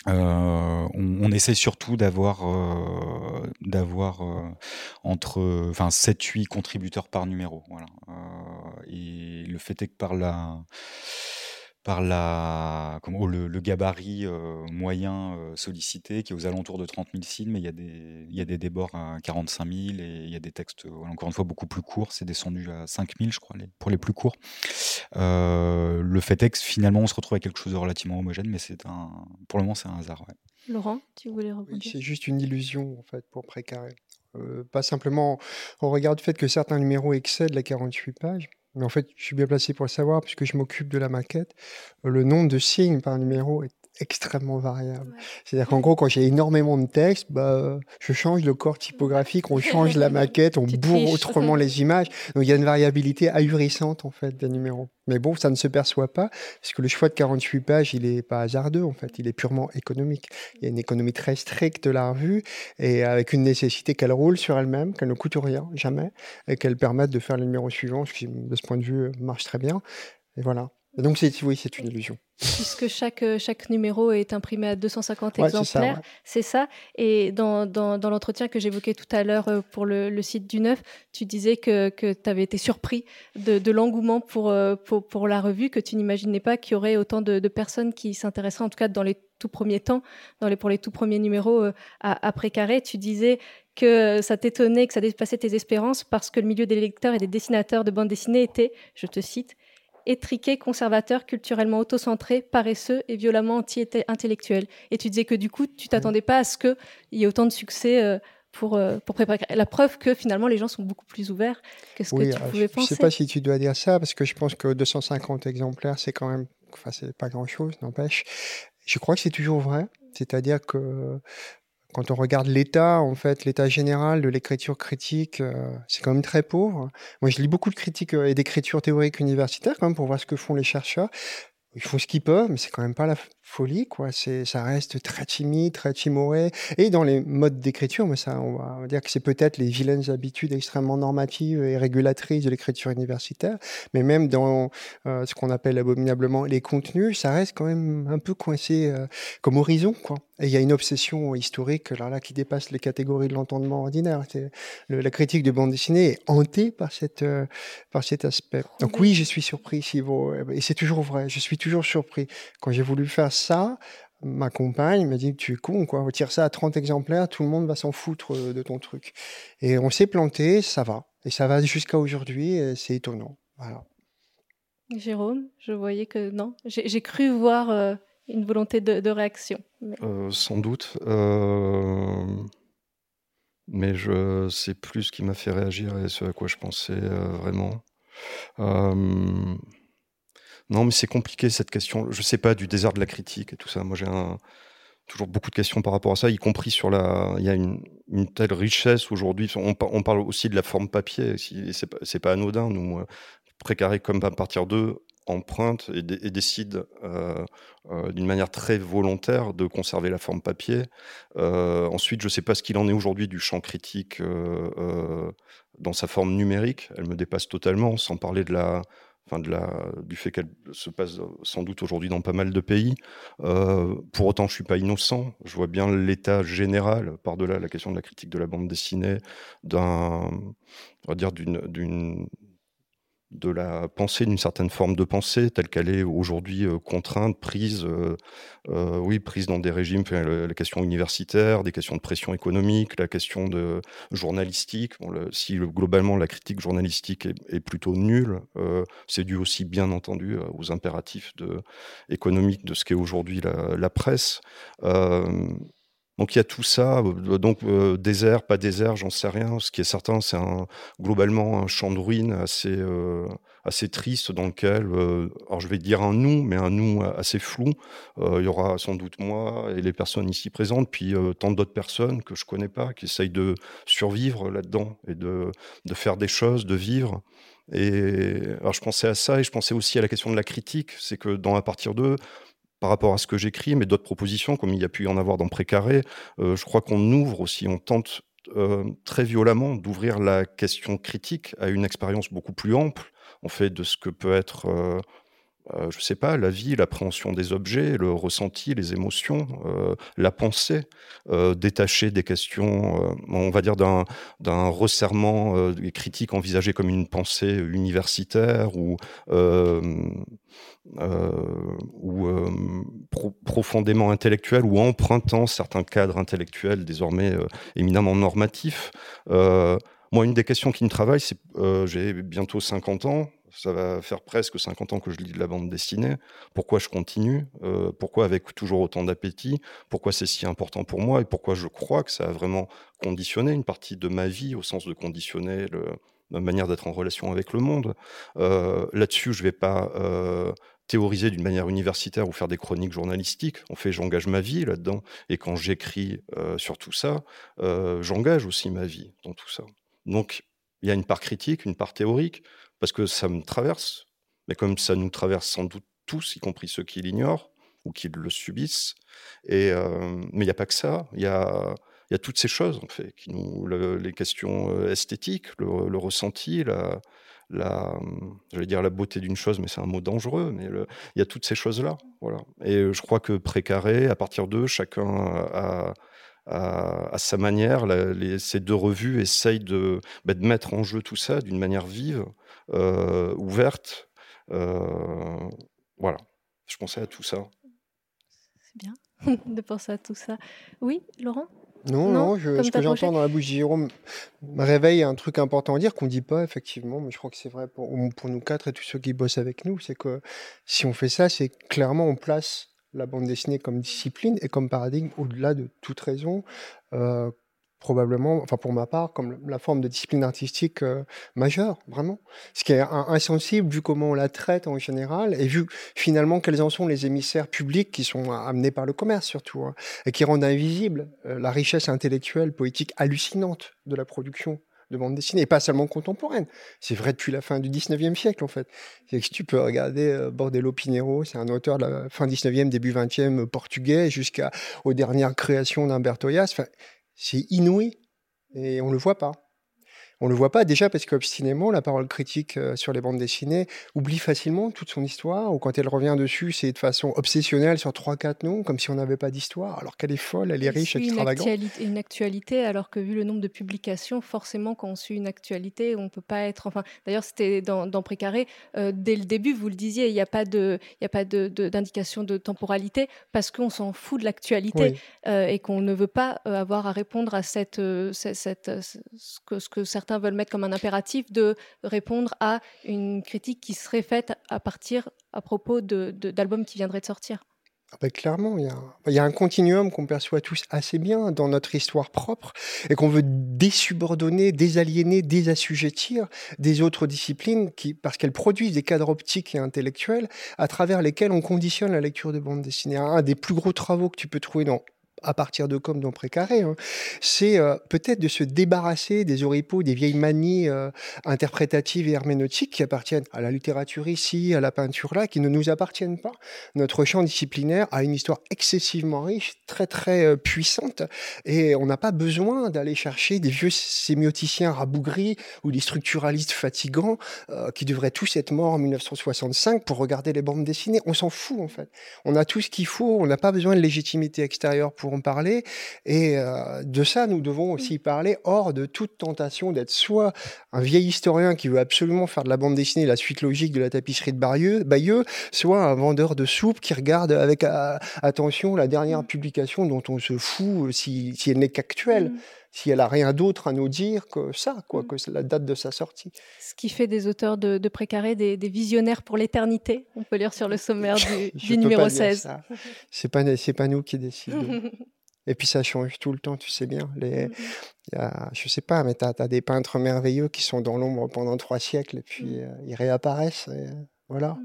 euh, on, essaie surtout d'avoir euh, d'avoir euh, entre enfin 7 8 contributeurs par numéro voilà. et le fait est que par la par la, comment, le, gabarit euh, moyen euh, sollicité qui est aux alentours de 30 000 signes, mais il y a des, il y a des débords à 45 000 et il y a des textes, euh, encore une fois, beaucoup plus courts. C'est descendu à 5 000, je crois, pour les plus courts. le fait est que finalement, on se retrouve avec quelque chose de relativement homogène, mais c'est un, pour le moment, c'est un hasard. Laurent, tu voulais rebondir? C'est juste une illusion, en fait, pour Précaré. pas simplement au regard du fait que certains numéros excèdent les 48 pages, mais en fait, je suis bien placé pour le savoir puisque je m'occupe de la maquette. Le nombre de signes par numéro est extrêmement variable. C'est-à-dire qu'en gros, quand j'ai énormément de texte, bah, je change le corps typographique, on *laughs* change la maquette, on bourre autrement les images. Donc il y a une variabilité ahurissante en fait des numéros. Mais bon, ça ne se perçoit pas, puisque le choix de 48 pages, il n'est pas hasardeux, en fait, il est purement économique. Il y a une économie très stricte de la revue, et avec une nécessité qu'elle roule sur elle-même, qu'elle ne coûte rien, jamais, et qu'elle permette de faire le numéro suivant, ce qui, de ce point de vue, marche très bien. Et voilà donc, oui, c'est une illusion. Puisque chaque, euh, chaque numéro est imprimé à 250 exemplaires, c'est ça, Et dans, dans, dans l'entretien que j'évoquais tout à l'heure euh, pour le, le, site du Neuf, tu disais que, que tu avais été surpris de, de l'engouement pour, euh, pour, pour, la revue, que tu n'imaginais pas qu'il y aurait autant de, de personnes qui s'intéresseraient, en tout cas dans les tout premiers temps, dans les, pour les tout premiers numéros à, à Précaré. Tu disais que ça t'étonnait, que ça dépassait tes espérances parce que le milieu des lecteurs et des dessinateurs de bande dessinée était, je te cite, étriqué, conservateur, culturellement autocentré, paresseux et violemment anti-intellectuel. Et tu disais que du coup, tu t'attendais pas à ce qu'il y ait autant de succès euh, pour, euh, pour préparer. La preuve que finalement, les gens sont beaucoup plus ouverts que ce que tu pouvais penser. Je ne sais pas si tu dois dire ça, parce que je pense que 250 exemplaires, c'est quand même. Enfin, c'est pas grand-chose, n'empêche. Je crois que c'est toujours vrai. C'est-à-dire que quand on regarde l'état, en fait, l'état général de l'écriture critique, euh, c'est quand même très pauvre. Moi, je lis beaucoup de critiques euh, et d'écriture théorique universitaire, quand même, pour voir ce que font les chercheurs. Ils font ce qu'ils peuvent, mais c'est quand même pas la folie, quoi. Ça reste très timide, très timoré. Et dans les modes d'écriture, ça, on va dire que c'est peut-être les vilaines habitudes extrêmement normatives et régulatrices de l'écriture universitaire. Mais même dans euh, ce qu'on appelle abominablement les contenus, ça reste quand même un peu coincé comme horizon, quoi. Et il y a une obsession historique là, là, qui dépasse les catégories de l'entendement ordinaire. Le, la critique de bande dessinée est hantée par, cette, euh, par cet aspect. Donc oui, je suis surpris, Sivo. Et c'est toujours vrai, je suis toujours surpris. Quand j'ai voulu faire ça, ma compagne m'a dit tu es con, quoi. Tire ça à 30 exemplaires, tout le monde va s'en foutre euh, de ton truc. Et on s'est planté, ça va. Et ça va jusqu'à aujourd'hui, c'est étonnant. Voilà. Jérôme, je voyais que non. J'ai cru voir... Euh, une volonté de, réaction. Euh, sans doute. Euh, mais je sais plus ce qui m'a fait réagir et ce à quoi je pensais euh, vraiment. non, mais c'est compliqué cette question. Je sais pas du désert de la critique et tout ça. Moi, j'ai toujours beaucoup de questions par rapport à ça, y compris sur la. Il y a une, telle richesse aujourd'hui. On, parle aussi de la forme papier. C'est pas, pas anodin. Nous, précaré comme à partir d'eux, emprunte et, décide euh, euh, d'une manière très volontaire de conserver la forme papier. Euh, ensuite, je ne sais pas ce qu'il en est aujourd'hui du champ critique dans sa forme numérique. Elle me dépasse totalement, sans parler de la enfin de la, du fait qu'elle se passe sans doute aujourd'hui dans pas mal de pays. Pour autant, je suis pas innocent. Je vois bien l'état général, par-delà la question de la critique de la bande dessinée, d'un, on va dire d'une de la pensée, d'une certaine forme de pensée telle qu'elle est aujourd'hui euh, contrainte, prise, euh, euh, oui, prise dans des régimes, la, question universitaire, des questions de pression économique, la question de journalistique. si globalement la critique journalistique est, plutôt nulle, c'est dû aussi bien entendu aux impératifs de, économiques de ce qu'est aujourd'hui la, la, presse. Donc il y a tout ça. Euh, donc euh, désert, pas désert, j'en sais rien. Ce qui est certain, c'est globalement un champ de ruines assez, euh, assez triste dans lequel, alors je vais dire un nous, mais un nous assez flou. il y aura sans doute moi et les personnes ici présentes, puis tant d'autres personnes que je connais pas, qui essayent de survivre là-dedans et de, de faire des choses, de vivre. Et alors je pensais à ça et je pensais aussi à la question de la critique. C'est que dans à partir d'eux, par rapport à ce que j'écris, mais d'autres propositions, comme il y a pu y en avoir dans Précaré, euh, je crois qu'on ouvre aussi, on tente euh, très violemment d'ouvrir la question critique à une expérience beaucoup plus ample. On fait de ce que peut être euh, euh, je ne sais pas, la vie, l'appréhension des objets, le ressenti, les émotions, euh, la pensée, euh, détachée des questions, on va dire d'un, resserrement critique envisagé comme une pensée universitaire ou, ou profondément intellectuelle ou empruntant certains cadres intellectuels désormais éminemment normatifs. moi, une des questions qui me travaille, c'est j'ai bientôt 50 ans, ça va faire presque 50 ans que je lis de la bande dessinée. Pourquoi je continue? Euh, Pourquoi avec toujours autant d'appétit? Pourquoi c'est si important pour moi? Et pourquoi je crois que ça a vraiment conditionné une partie de ma vie, au sens de conditionner ma manière d'être en relation avec le monde? Euh, Là-dessus, je ne vais pas euh, théoriser d'une manière universitaire ou faire des chroniques journalistiques. On fait j'engage ma vie là-dedans. Et quand j'écris sur tout ça, j'engage aussi ma vie dans tout ça. Donc, il y a une part critique, une part théorique parce que ça me traverse, mais comme ça nous traverse sans doute tous, y compris ceux qui l'ignorent ou qui le subissent. Et, euh, mais il n'y a pas que ça, il y a, toutes ces choses, en fait, les questions euh, esthétiques, le, ressenti, la, la, j'allais dire la beauté d'une chose, mais c'est un mot dangereux, mais il y a toutes ces choses-là. Voilà. Et je crois que Précaré, à partir d'eux, chacun a, sa manière. ces deux revues essayent de, bah, de, mettre en jeu tout ça d'une manière vive, ouverte. Euh, voilà, je pensais à tout ça. C'est bien *laughs* de penser à tout ça. Oui, Laurent? Non, non, ce que j'entends dans la bouche de Jérôme me réveille un truc important à dire qu'on ne dit pas effectivement, mais je crois que c'est vrai pour, pour nous quatre et tous ceux qui bossent avec nous, c'est que si on fait ça, c'est clairement on place la bande dessinée comme discipline et comme paradigme au-delà de toute raison. Euh, probablement, enfin pour ma part, comme la forme de discipline artistique euh, majeure, vraiment. Ce qui est insensible vu comment on la traite en général et vu finalement quels en sont les émissaires publics qui sont amenés par le commerce surtout hein, et qui rendent invisible euh, la richesse intellectuelle, poétique hallucinante de la production de bande dessinée, et pas seulement contemporaine. C'est vrai depuis la fin du 19e siècle, en fait. Que tu peux regarder euh, Bordello Pinheiro, c'est un auteur de la fin 19e, début 20e euh, portugais, jusqu'aux dernières créations d'Humberto Yas. C'est inouï, et on le voit pas. On le voit pas déjà parce qu'obstinément, la parole critique euh, sur les bandes dessinées oublie facilement toute son histoire, ou quand elle revient dessus, c'est de façon obsessionnelle sur trois, quatre noms, comme si on n'avait pas d'histoire, alors qu'elle est folle, elle est riche, extravagante. Une actualité, une actualité, alors que vu le nombre de publications, forcément, quand on suit une actualité, on peut pas être. Enfin, d'ailleurs, c'était dans, dans, Précaré, euh, dès le début, vous le disiez, il n'y a pas de, il a pas d'indication de, temporalité parce qu'on s'en fout de l'actualité euh, et qu'on ne veut pas avoir à répondre à cette, cette, ce que, ce que certains certains veulent mettre comme un impératif de répondre à une critique qui serait faite à partir, à propos d'albums de, qui viendraient de sortir. Ah bah, clairement, il y, a, il y, a un continuum qu'on perçoit tous assez bien dans notre histoire propre et qu'on veut désubordonner, désaliéner, désassujettir des autres disciplines qui, parce qu'elles produisent des cadres optiques et intellectuels à travers lesquels on conditionne la lecture de bande dessinée. Un des plus gros travaux que tu peux trouver dans à partir de comme dans Précaré, hein, c'est euh, peut-être de se débarrasser des oripeaux, des vieilles manies euh, interprétatives et herméneutiques qui appartiennent à la littérature ici, à la peinture là, qui ne nous appartiennent pas. Notre champ disciplinaire a une histoire excessivement riche, très très euh, puissante, et on n'a pas besoin d'aller chercher des vieux sémioticiens rabougris ou des structuralistes fatigants qui devraient tous être morts en 1965 pour regarder les bandes dessinées. On s'en fout en fait. On a tout ce qu'il faut, on n'a pas besoin de légitimité extérieure pour parler. Et euh, de ça, nous devons aussi parler hors de toute tentation d'être soit un vieil historien qui veut absolument faire de la bande dessinée la suite logique de la tapisserie de Bayeux, soit un vendeur de soupe qui regarde avec euh, attention la dernière mmh. publication dont on se fout si, si elle n'est qu'actuelle. Mmh. Si elle a rien d'autre à nous dire que ça, quoi, mmh. que la date de sa sortie. Ce qui fait des auteurs de, de Précaré des, des, visionnaires pour l'éternité, on peut lire sur le sommaire du, *laughs* du numéro 16. C'est pas, c'est pas nous qui décidons. *laughs* Et puis ça change tout le temps, tu sais bien. Les, y a, je sais pas, mais tu as, des peintres merveilleux qui sont dans l'ombre pendant trois siècles et puis euh, ils réapparaissent. Et, voilà,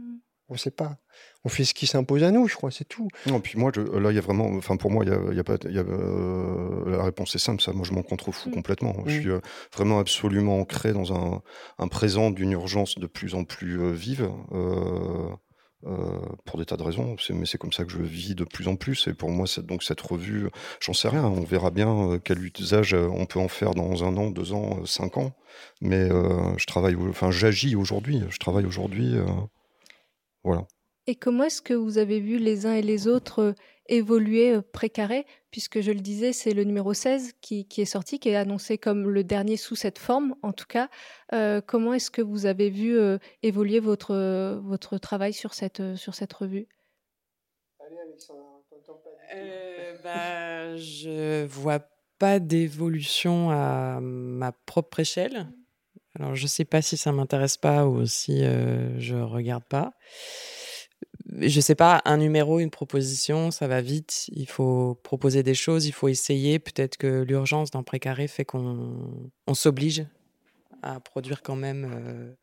on sait pas. On fait ce qui s'impose à nous, je crois, c'est tout. Non, puis moi, je, là, il y a vraiment, enfin, pour moi, il y a, y a, pas, y a euh, la réponse est simple, ça. Moi, je m'en contrefous mmh. complètement. Je mmh. suis euh, vraiment absolument ancré dans un, un présent d'une urgence de plus en plus vive. Euh, pour des tas de raisons, mais c'est comme ça que je vis de plus en plus. Et pour moi, donc cette revue, j'en sais rien. On verra bien quel usage on peut en faire dans un an, deux ans, cinq ans. Mais je travaille, enfin, j'agis aujourd'hui. Je travaille aujourd'hui. voilà. Et comment est-ce que vous avez vu les uns et les autres évoluer précaré, puisque je le disais, c'est le numéro 16 qui, est sorti, qui est annoncé comme le dernier sous cette forme, en tout cas. comment est-ce que vous avez vu évoluer votre, votre travail sur cette, sur cette revue? Allez, Alexandra, euh, bah, Je vois pas d'évolution à ma propre échelle. Alors, je sais pas si ça m'intéresse pas ou si je regarde pas je sais pas, un numéro, une proposition, ça va vite. Il faut proposer des choses, il faut essayer. Peut-être que l'urgence d'un précaré fait qu'on s'oblige à produire quand même euh,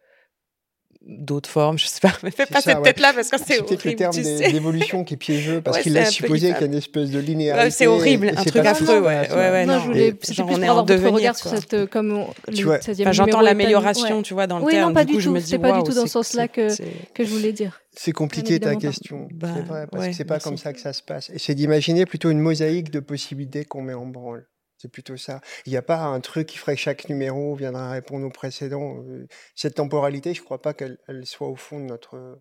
d'autres formes, je sais pas, *laughs* mais fais pas cette tête-là parce que c'est peut-être le terme d'évolution qui est piégeux parce qu'il laisse supposer qu'il y a une espèce de linéarité. c'est horrible, un truc affreux, ouais, ouais, ouais, non. je voulais, genre, on est en devenir. Sur cette, comme j'entends l'amélioration, tu vois, dans le oui, terme. Non, pas du, tout. C'est pas du tout dans ce sens-là que que je voulais dire. C'est compliqué ta question, bah, c'est vrai, parce que c'est pas comme ça que ça se passe. Et c'est d'imaginer plutôt une mosaïque de possibilités qu'on met en branle. C'est plutôt ça. Il n'y a pas un truc qui ferait que chaque numéro viendra répondre au précédent. Euh, cette temporalité, je ne crois pas qu'elle soit au fond de notre,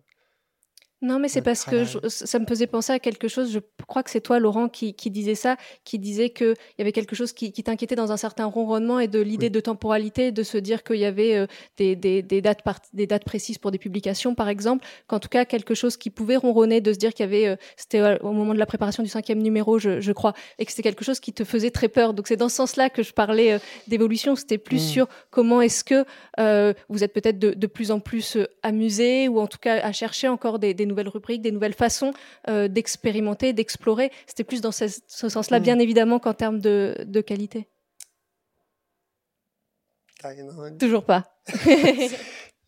non, mais c'est parce que ça me faisait penser à quelque chose. Je crois que c'est toi, Laurent, qui, qui, disait ça, qui disait qu'il y avait quelque chose qui, qui t'inquiétait dans un certain ronronnement et de l'idée de temporalité, de se dire qu'il y avait euh, des, des, des, dates des dates précises pour des publications, par exemple. Qu'en tout cas, quelque chose qui pouvait ronronner, de se dire qu'il y avait, euh, c'était euh, au moment de la préparation du cinquième numéro, je, je crois, et que c'était quelque chose qui te faisait très peur. Donc c'est dans ce sens-là que je parlais d'évolution. C'était plus mmh. sur comment est-ce que vous êtes peut-être de, de, plus en plus amusé ou en tout cas à chercher encore des, des nouvelles rubriques, des nouvelles façons euh, d'expérimenter, d'explorer. C'était plus dans ce, sens-là, mm. bien évidemment, qu'en termes de, qualité. Toujours pas. *laughs*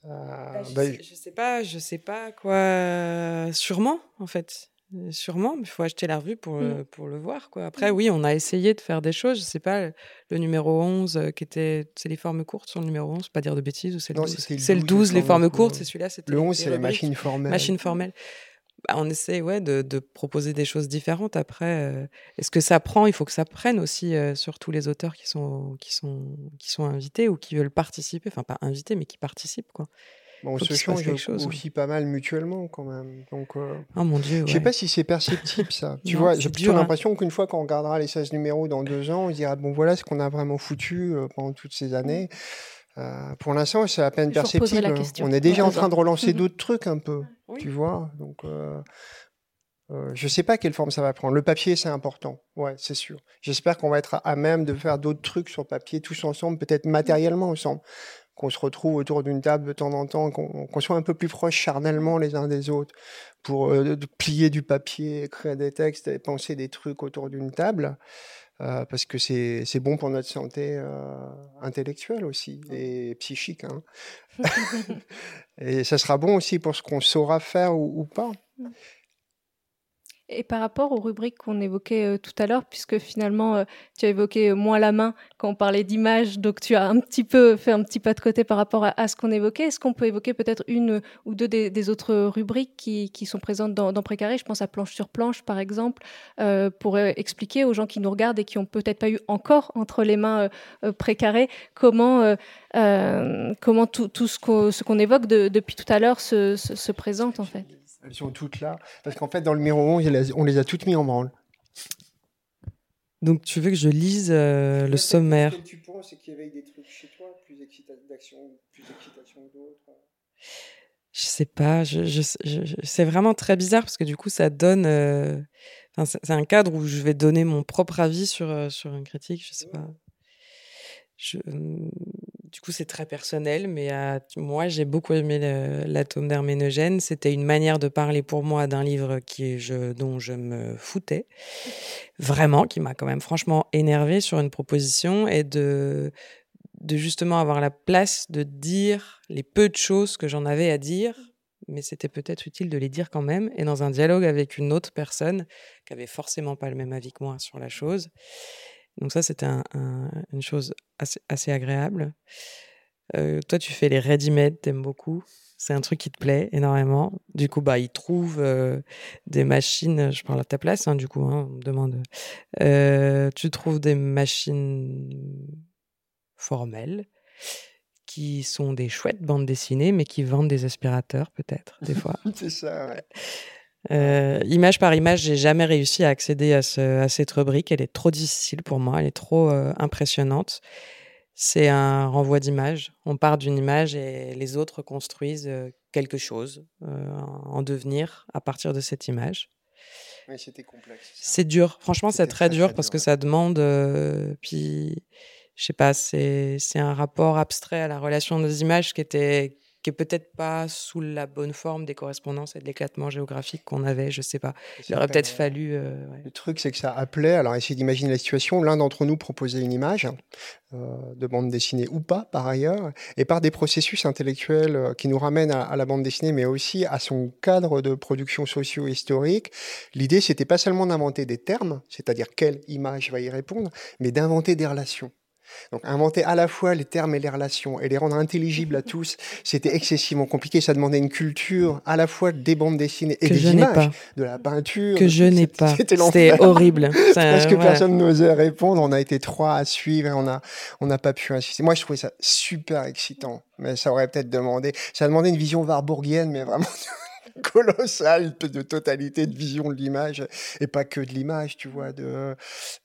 Euh, bah, je, je, sais pas, je sais pas quoi. Sûrement, en fait. Sûrement, mais il faut acheter la revue pour, mmh. pour le voir. Quoi. Après, mmh. oui, on a essayé de faire des choses. Je sais pas, le numéro 11, euh, qui était. C'est les formes courtes sur le numéro 11, pas dire de bêtises, ou c'est le 12 C'est le 12, les formes courtes, c'est celui-là. Le 11, c'est la machine formelle. Machine formelle. Bah, on essaie ouais, de, de, proposer des choses différentes. Après, euh, est-ce que ça prend? Il faut que ça prenne aussi euh, sur tous les auteurs qui sont, qui, sont, qui sont invités ou qui veulent participer. Enfin, pas invités, mais qui participent. Quoi on se change aussi pas mal mutuellement quand même. Donc, euh, oh mon dieu. Je sais pas si c'est perceptible ça. *laughs* tu vois, j'ai plutôt hein. l'impression qu'une fois qu'on regardera les 16 numéros dans deux ans, on se dira bon voilà ce qu'on a vraiment foutu euh, pendant toutes ces années. Euh, pour l'instant, c'est à peine perceptible. On est déjà en train de relancer *laughs* d'autres trucs un peu, tu vois. Donc, euh, euh, je sais pas quelle forme ça va prendre. Le papier, c'est important. Ouais, c'est sûr. J'espère qu'on va être à même de faire d'autres trucs sur papier, tous ensemble, peut-être matériellement ensemble qu'on se retrouve autour d'une table de temps en temps, qu'on soit un peu plus proches charnellement les uns des autres pour euh, plier du papier, écrire des textes et penser des trucs autour d'une table. Euh, parce que c'est bon pour notre santé euh, intellectuelle aussi et psychique. Hein. *laughs* et ça sera bon aussi pour ce qu'on saura faire ou, ou pas. Et par rapport aux rubriques qu'on évoquait euh, tout à l'heure, puisque finalement euh, tu as évoqué euh, moins la main quand on parlait d'image, donc tu as un petit peu fait un petit pas de côté par rapport à, ce qu'on évoquait. Est-ce qu'on peut évoquer peut-être une ou deux des, autres rubriques qui, sont présentes dans, Précaré? Je pense à Planche sur Planche, par exemple, pour expliquer aux gens qui nous regardent et qui ont peut-être pas eu encore entre les mains Précaré comment comment tout, ce qu'on évoque depuis tout à l'heure se, se présente en fait? Elles sont toutes là. Parce qu'en fait, dans le numéro 11, on les a toutes mis en branle. Donc, tu veux que je lise euh, le sommaire tu penses qu'il y avait des trucs chez toi, plus d'excitation que d'autres Je sais pas. Je, c'est vraiment très bizarre parce que du coup, ça donne. Euh, c'est un cadre où je vais donner mon propre avis sur, euh, sur une critique. Je sais pas. Je, du coup, c'est très personnel, mais moi, j'ai beaucoup aimé l'atome d'Herménogène. C'était une manière de parler pour moi d'un livre qui, je, dont je me foutais, vraiment, qui m'a quand même franchement énervé sur une proposition et de, de justement avoir la place de dire les peu de choses que j'en avais à dire, mais c'était peut-être utile de les dire quand même, et dans un dialogue avec une autre personne qui avait forcément pas le même avis que moi sur la chose. Donc ça, c'était une chose assez, agréable. Euh, toi, tu fais les ready-made, t'aimes beaucoup. C'est un truc qui te plaît énormément. Du coup, bah, ils trouvent euh, des machines. Je parle à ta place, hein, du coup, hein, on me demande. Euh, tu trouves des machines formelles qui sont des chouettes bandes dessinées, mais qui vendent des aspirateurs, peut-être, des fois. *laughs* C'est ça, ouais. Euh, image par image, j'ai jamais réussi à accéder à, ce, à, cette rubrique. Elle est trop difficile pour moi, elle est trop euh, impressionnante. C'est un renvoi d'image. On part d'une image et les autres construisent euh, quelque chose en devenir à partir de cette image. Oui, c'était complexe. C'est dur. Franchement, c'est très, dur parce que ça demande. puis, je sais pas, c'est un rapport abstrait à la relation des images qui était qui est peut-être pas sous la bonne forme des correspondances et de l'éclatement géographique qu'on avait, je sais pas. Il aurait peut-être fallu. Euh, le truc, c'est que ça appelait, alors essayez d'imaginer la situation, l'un d'entre nous proposait une image, euh, de bande dessinée ou pas par ailleurs, et par des processus intellectuels euh, qui nous ramènent à, la bande dessinée, mais aussi à son cadre de production socio-historique. L'idée, c'était pas seulement d'inventer des termes, c'est-à-dire quelle image va y répondre, mais d'inventer des relations. Donc inventer à la fois les termes et les relations et les rendre intelligibles à tous, c'était excessivement compliqué. Ça demandait une culture à la fois des bandes dessinées et des images, de la peinture. Que je n'ai pas. C'était horrible. *laughs* Parce que personne n'osait répondre. On a été trois à suivre et on a on n'a pas pu insister. Moi, je trouvais ça super excitant, mais ça aurait peut-être demandé. Ça demandait une vision warburgienne, mais vraiment *laughs* colossal de totalité de vision de l'image et pas que de l'image, tu vois, de,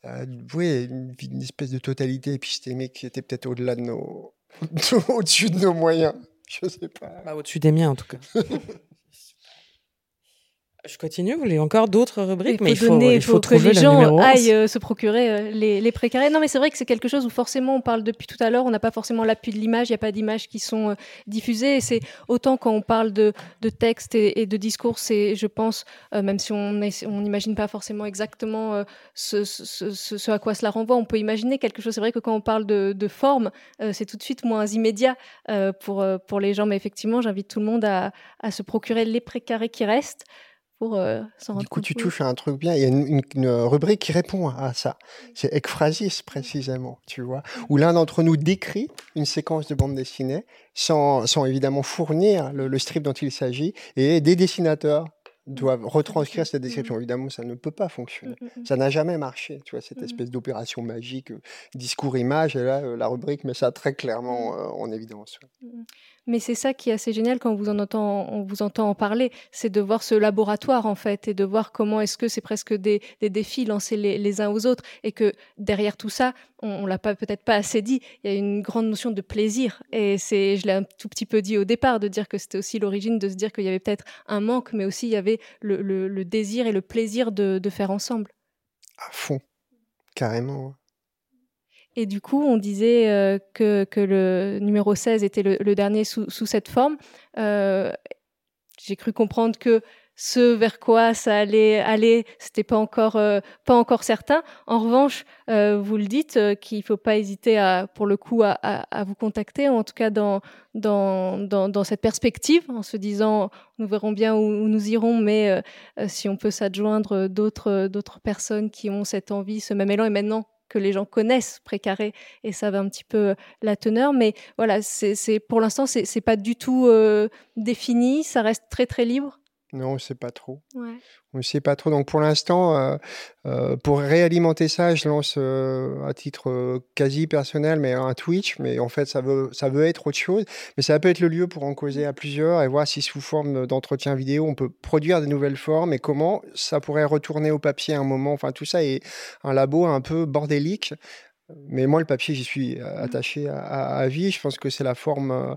euh, oui, une, espèce de totalité épistémique qui était peut-être au-delà de nos, *laughs* au-dessus de nos moyens. Je sais pas. Bah, au-dessus des miens en tout cas. *laughs* Je continue, vous voulez encore d'autres rubriques Mais il faut, il faut, que les gens aillent euh, se procurer euh, les, les précarés. Non, mais c'est vrai que c'est quelque chose où forcément on parle depuis tout à l'heure, on n'a pas forcément l'appui de l'image, il n'y a pas d'images qui sont euh, diffusées. C'est autant quand on parle de, de texte et, de discours, c'est, je pense, même si on n'imagine pas forcément exactement ce, ce, ce, à quoi cela renvoie, on peut imaginer quelque chose. C'est vrai que quand on parle de, de forme, c'est tout de suite moins immédiat pour, pour les gens. Mais effectivement, j'invite tout le monde à, à se procurer les précarés qui restent pour euh, Du coup, tu touches à un truc bien. Il y a une, rubrique qui répond à ça. C'est Ekphrasis, précisément, tu vois, où l'un d'entre nous décrit une séquence de bande dessinée sans, sans évidemment fournir le, strip dont il s'agit et des dessinateurs doivent retranscrire cette description. Évidemment, ça ne peut pas fonctionner. Mm, mm, mm. Ça n'a jamais marché, tu vois, cette espèce d'opération magique, euh, discours-image, et là, euh, la rubrique met ça très clairement en évidence. Mais c'est ça qui est assez génial quand on vous, en entend, en parler, c'est de voir ce laboratoire en fait et de voir comment est-ce que c'est presque des, défis lancés les, uns aux autres et que derrière tout ça, on, on l'a pas peut-être pas assez dit, il y a une grande notion de plaisir et c'est, je l'ai un tout petit peu dit au départ, de dire que c'était aussi l'origine de se dire qu'il y avait peut-être un manque, mais aussi il y avait le désir et le plaisir de, de faire ensemble. À fond, carrément. Et du coup, on disait euh, que, le numéro 16 était le, dernier sous, cette forme. Euh, J'ai cru comprendre que ce vers quoi ça allait aller, c'était pas encore euh, pas encore certain. En revanche, vous le dites qu'il faut pas hésiter à, pour le coup, à, vous contacter, en tout cas dans, dans dans, dans cette perspective, en se disant nous verrons bien où, nous irons, mais si on peut s'adjoindre d'autres d'autres personnes qui ont cette envie, ce même élan, et maintenant que les gens connaissent Précaré et savent un petit peu la teneur. Mais voilà, c'est pour l'instant, c'est pas du tout défini, ça reste très très libre. Non, on ne sait pas trop. On ne sait pas trop. Donc pour l'instant, euh, euh, pour réalimenter ça, je lance euh, à titre quasi personnel, mais un Twitch. Mais en fait, ça veut, ça veut être autre chose. Mais ça peut être le lieu pour en causer à plusieurs et voir si sous forme d'entretien vidéo, on peut produire des nouvelles formes et comment ça pourrait retourner au papier à un moment. Enfin, tout ça est un labo un peu bordélique. Mais moi, le papier, j'y suis attaché à, à, vie. Je pense que c'est la forme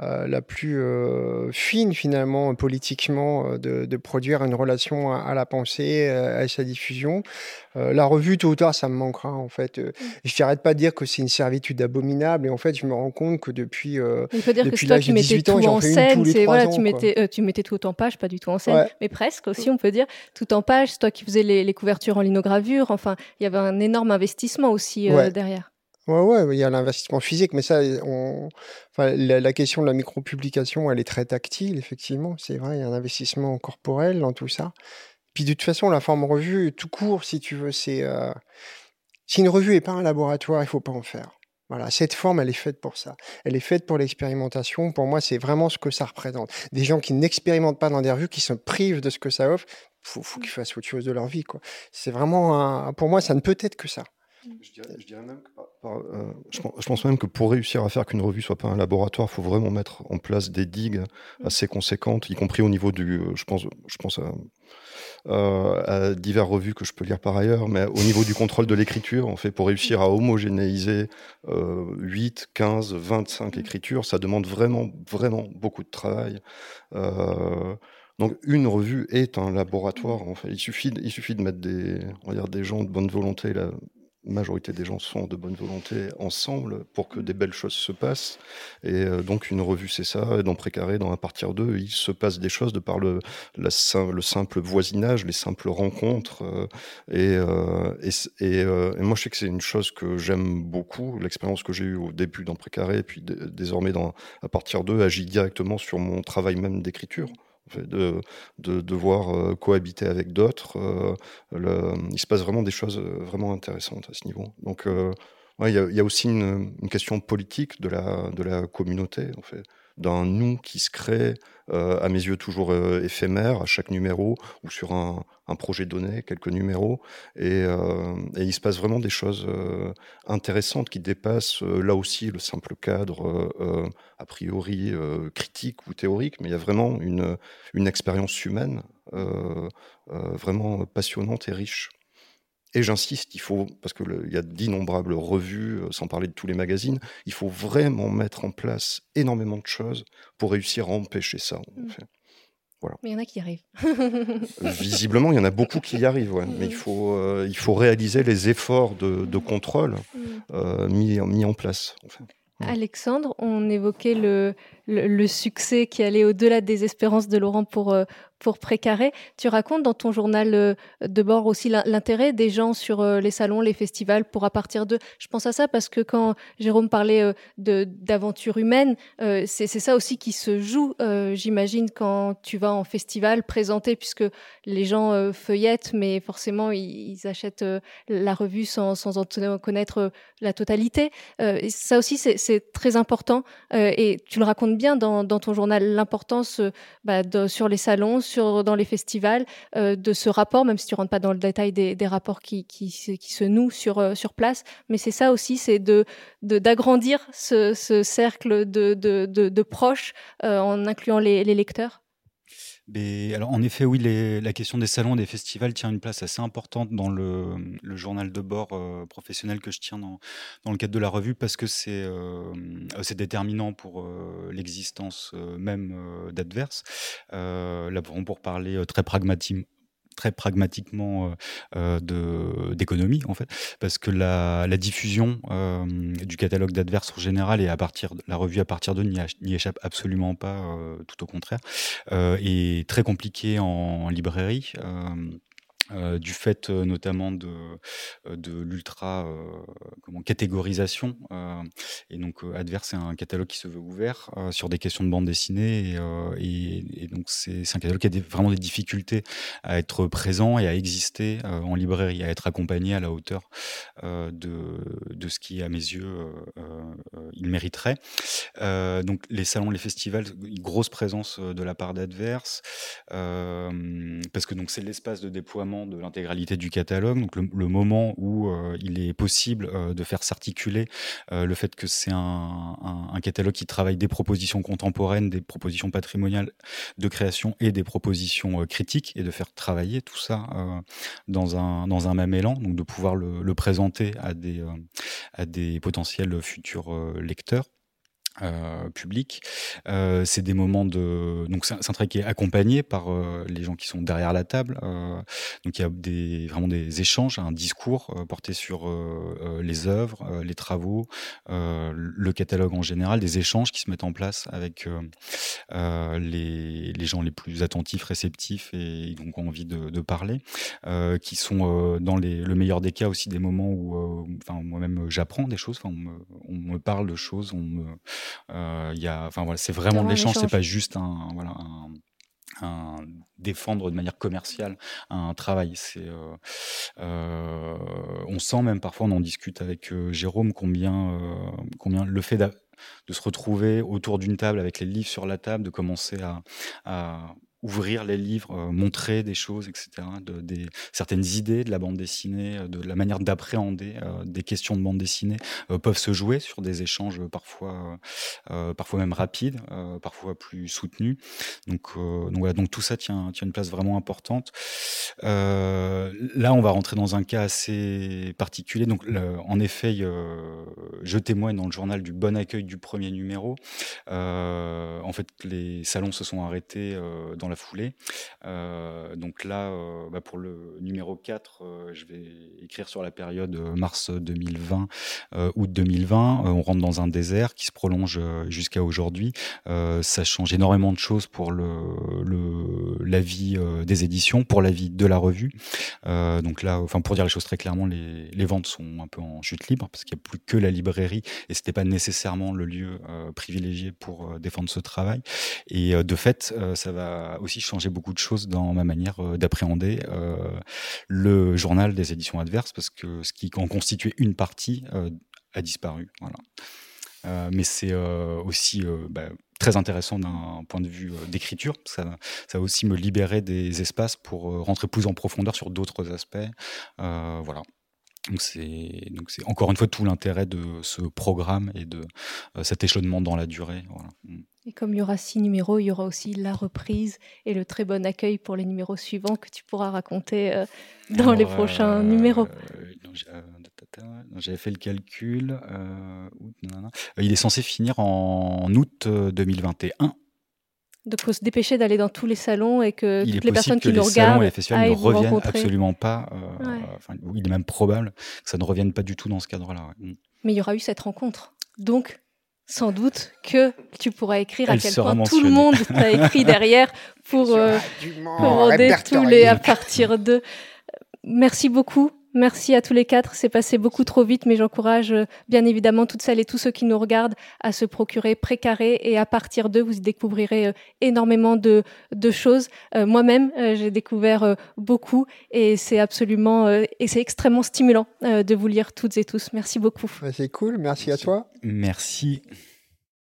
la plus euh, fine finalement politiquement euh, de, produire une relation à, la pensée, à sa diffusion. la revue, tôt ou tard, ça me manquera en fait. Mmh. Je n'arrête pas de dire que c'est une servitude abominable et en fait, je me rends compte que depuis, depuis l'âge de 18 ans, j'en fais une tous les voilà, tu, mettais, tu mettais tout en page, pas du tout en scène, mais presque aussi, on peut dire, tout en page. C'est toi qui faisais les, les couvertures en linogravure. Enfin, il y avait un énorme investissement aussi derrière. Ouais, ouais, il y a l'investissement physique, mais ça, on... enfin, la, question de la micro-publication, elle est très tactile, effectivement. C'est vrai, il y a un investissement corporel dans tout ça. Puis de toute façon, la forme revue, tout court, si tu veux, c'est. Euh, si une revue n'est pas un laboratoire, il faut pas en faire. Voilà, cette forme, elle est faite pour ça. Elle est faite pour l'expérimentation. Pour moi, c'est vraiment ce que ça représente. Des gens qui n'expérimentent pas dans des revues, qui se privent de ce que ça offre, faut, faut qu'ils fassent autre chose de leur vie, quoi. C'est vraiment, un... pour moi, ça ne peut être que ça. Je dirais, même que euh, je, pense même que pour réussir à faire qu'une revue soit pas un laboratoire, il faut vraiment mettre en place des digues mm. assez conséquentes, y compris au niveau du. Euh, je pense, je pense à, euh, à divers revues que je peux lire par ailleurs, mais au niveau du contrôle de l'écriture, en fait, pour réussir à homogénéiser 8, 15, 25 écritures, ça demande vraiment, vraiment beaucoup de travail. Donc une revue est un laboratoire. En fait. il, suffit, il suffit de mettre des, on va dire, des gens de bonne volonté là, majorité des gens sont de bonne volonté ensemble pour que des belles choses se passent. Et euh, donc une revue, c'est ça. Et dans Précaré, dans À partir d'eux, il se passe des choses de par le, le simple voisinage, les simples rencontres. Euh, euh, et, et, et, moi, je sais que c'est une chose que j'aime beaucoup. L'expérience que j'ai eue au début dans Précaré, et puis désormais dans À partir d'eux, agit directement sur mon travail même d'écriture de, de devoir euh, cohabiter avec d'autres. Euh, il se passe vraiment des choses euh, vraiment intéressantes à ce niveau. Donc, il y, a aussi une, une, question politique de la, de la communauté, en fait d'un nous qui se crée, euh, à mes yeux toujours euh, éphémère, à chaque numéro, ou sur un, projet donné, quelques numéros. Euh, et, il se passe vraiment des choses intéressantes qui dépassent là aussi le simple cadre a priori critique ou théorique, mais il y a vraiment une, une expérience humaine vraiment passionnante et riche. Et j'insiste, il faut, parce qu'il y a d'innombrables revues, euh, sans parler de tous les magazines, il faut vraiment mettre en place énormément de choses pour réussir à empêcher ça. En mmh. Voilà. Mais il y en a qui y arrivent. Visiblement, il y en a beaucoup qui y arrivent, ouais. mais il mmh. faut, euh, il faut réaliser les efforts de, de contrôle euh, mis, mis en place. En fait. Alexandre, on évoquait le, le, succès qui allait au-delà des espérances de Laurent pour, pour Précaré. Tu racontes dans ton journal euh, de bord aussi l'intérêt des gens sur euh, les salons, les festivals, pour à partir de... Je pense à ça parce que quand Jérôme parlait euh, d'aventure humaine, c'est ça aussi qui se joue, j'imagine, quand tu vas en festival présenter, puisque les gens feuillettent, mais forcément, ils, achètent la revue sans, sans en connaître la totalité. Ça aussi, c'est très important. et tu le racontes bien dans, dans ton journal, l'importance bah, sur les salons, dans les festivals euh, de ce rapport, même si tu rentres pas dans le détail des, rapports qui, se nouent sur, euh, sur place. Mais c'est ça aussi, c'est d'agrandir ce, cercle de, de, proches euh, en incluant les lecteurs alors, en effet, oui, la question des salons, des festivals tient une place assez importante dans le, journal de bord euh, professionnel que je tiens dans, le cadre de la revue parce que c'est euh, déterminant pour euh, l'existence même d'Adverse. là, pour parler très pragmatiquement très pragmatiquement de d'économie en fait, parce que la, diffusion du catalogue d'adverses en général et à partir la revue à partir de n'y échappe absolument pas, tout au contraire, est très compliquée en librairie. Euh, du fait euh, notamment de, euh, l'ultra catégorisation. et donc Adverse, c'est un catalogue qui se veut ouvert sur des questions de bande dessinée. Et, donc c'est un catalogue qui a vraiment des difficultés à être présent et à exister en librairie, à être accompagné à la hauteur de, ce qui, à mes yeux, il mériterait. donc les salons, les festivals, grosse présence de la part d'Adverse, parce que donc c'est l'espace de déploiement de l'intégralité du catalogue, le, moment où euh, il est possible euh, de faire s'articuler euh, le fait que c'est un, catalogue qui travaille des propositions contemporaines, des propositions patrimoniales de création et des propositions critiques, et de faire travailler tout ça dans, un, même élan, donc de pouvoir le, présenter à des potentiels futurs lecteurs. Euh, public. Euh, c'est des moments de donc c'est un, travail qui est accompagné par euh, les gens qui sont derrière la table. donc il y a des vraiment des échanges, un discours porté sur les œuvres, les travaux, le catalogue en général, des échanges qui se mettent en place avec les, les, gens les plus attentifs, réceptifs et donc ont envie de, de parler, qui sont dans les, le meilleur des cas aussi des moments où enfin moi-même j'apprends des choses, on me, on me parle de choses, on me euh, il y a, enfin voilà, c'est vraiment de l'échange, c'est pas juste un, voilà, un, défendre de manière commerciale un travail. C'est, euh, euh, on sent même parfois, on en discute avec Jérôme, combien, combien le fait de se retrouver autour d'une table avec les livres sur la table, de commencer à, à ouvrir les livres, euh, montrer des choses, etc., de, des, certaines idées de la bande dessinée, euh, de la manière d'appréhender euh, des questions de bande dessinée peuvent se jouer sur des échanges parfois, parfois même rapides, parfois plus soutenus. Donc, donc voilà, donc tout ça tient, tient une place vraiment importante. là, on va rentrer dans un cas assez particulier. Donc, en effet, je témoigne dans le journal du bon accueil du premier numéro. en fait, les salons se sont arrêtés dans la foulée. Euh, donc là, euh, bah, pour le numéro 4, euh, je vais écrire sur la période mars 2020, août 2020. on rentre dans un désert qui se prolonge jusqu'à aujourd'hui. ça change énormément de choses pour le, la vie des éditions, pour la vie de la revue. donc là, enfin pour dire les choses très clairement, les, les ventes sont un peu en chute libre parce qu'il n'y a plus que la librairie et c'était pas nécessairement le lieu privilégié pour défendre ce travail. Et de fait, ça va aussi changé beaucoup de choses dans ma manière euh, d'appréhender euh, le journal des éditions adverses, parce que ce qui en constituait une partie euh, a disparu. Voilà. mais c'est aussi bah, très intéressant d'un point de vue d'écriture. Ça, ça va aussi me libérer des espaces pour rentrer plus en profondeur sur d'autres aspects. voilà. Donc c'est donc c'est encore une fois tout l'intérêt de ce programme et de cet échelonnement dans la durée. Voilà. Mm. Et comme il y aura six numéros, il y aura aussi la reprise et le très bon accueil pour les numéros suivants que tu pourras raconter euh, dans les prochains euh, numéros. Euh, j'avais fait le calcul. il est censé finir en août 2021. Donc, il faut se dépêcher d'aller dans tous les salons et que toutes les personnes qui nous regardent et les festivals ne reviennent absolument pas. il est même probable que ça ne revienne pas du tout dans ce cadre-là. Mm. Mais il y aura eu cette rencontre. Donc, sans doute que tu pourras écrire à quel point tout le monde t'a écrit derrière *laughs* pour, euh, tous les à partir de. Merci beaucoup Merci à tous les quatre. C'est passé beaucoup trop vite, mais j'encourage euh, bien évidemment toutes celles et tous ceux qui nous regardent à se procurer Précaré et à partir d'eux, vous découvrirez euh, énormément de, de choses. Euh, moi-même, j'ai découvert beaucoup et c'est absolument et c'est extrêmement stimulant de vous lire toutes et tous. Merci beaucoup. C'est cool. Merci à toi. Merci.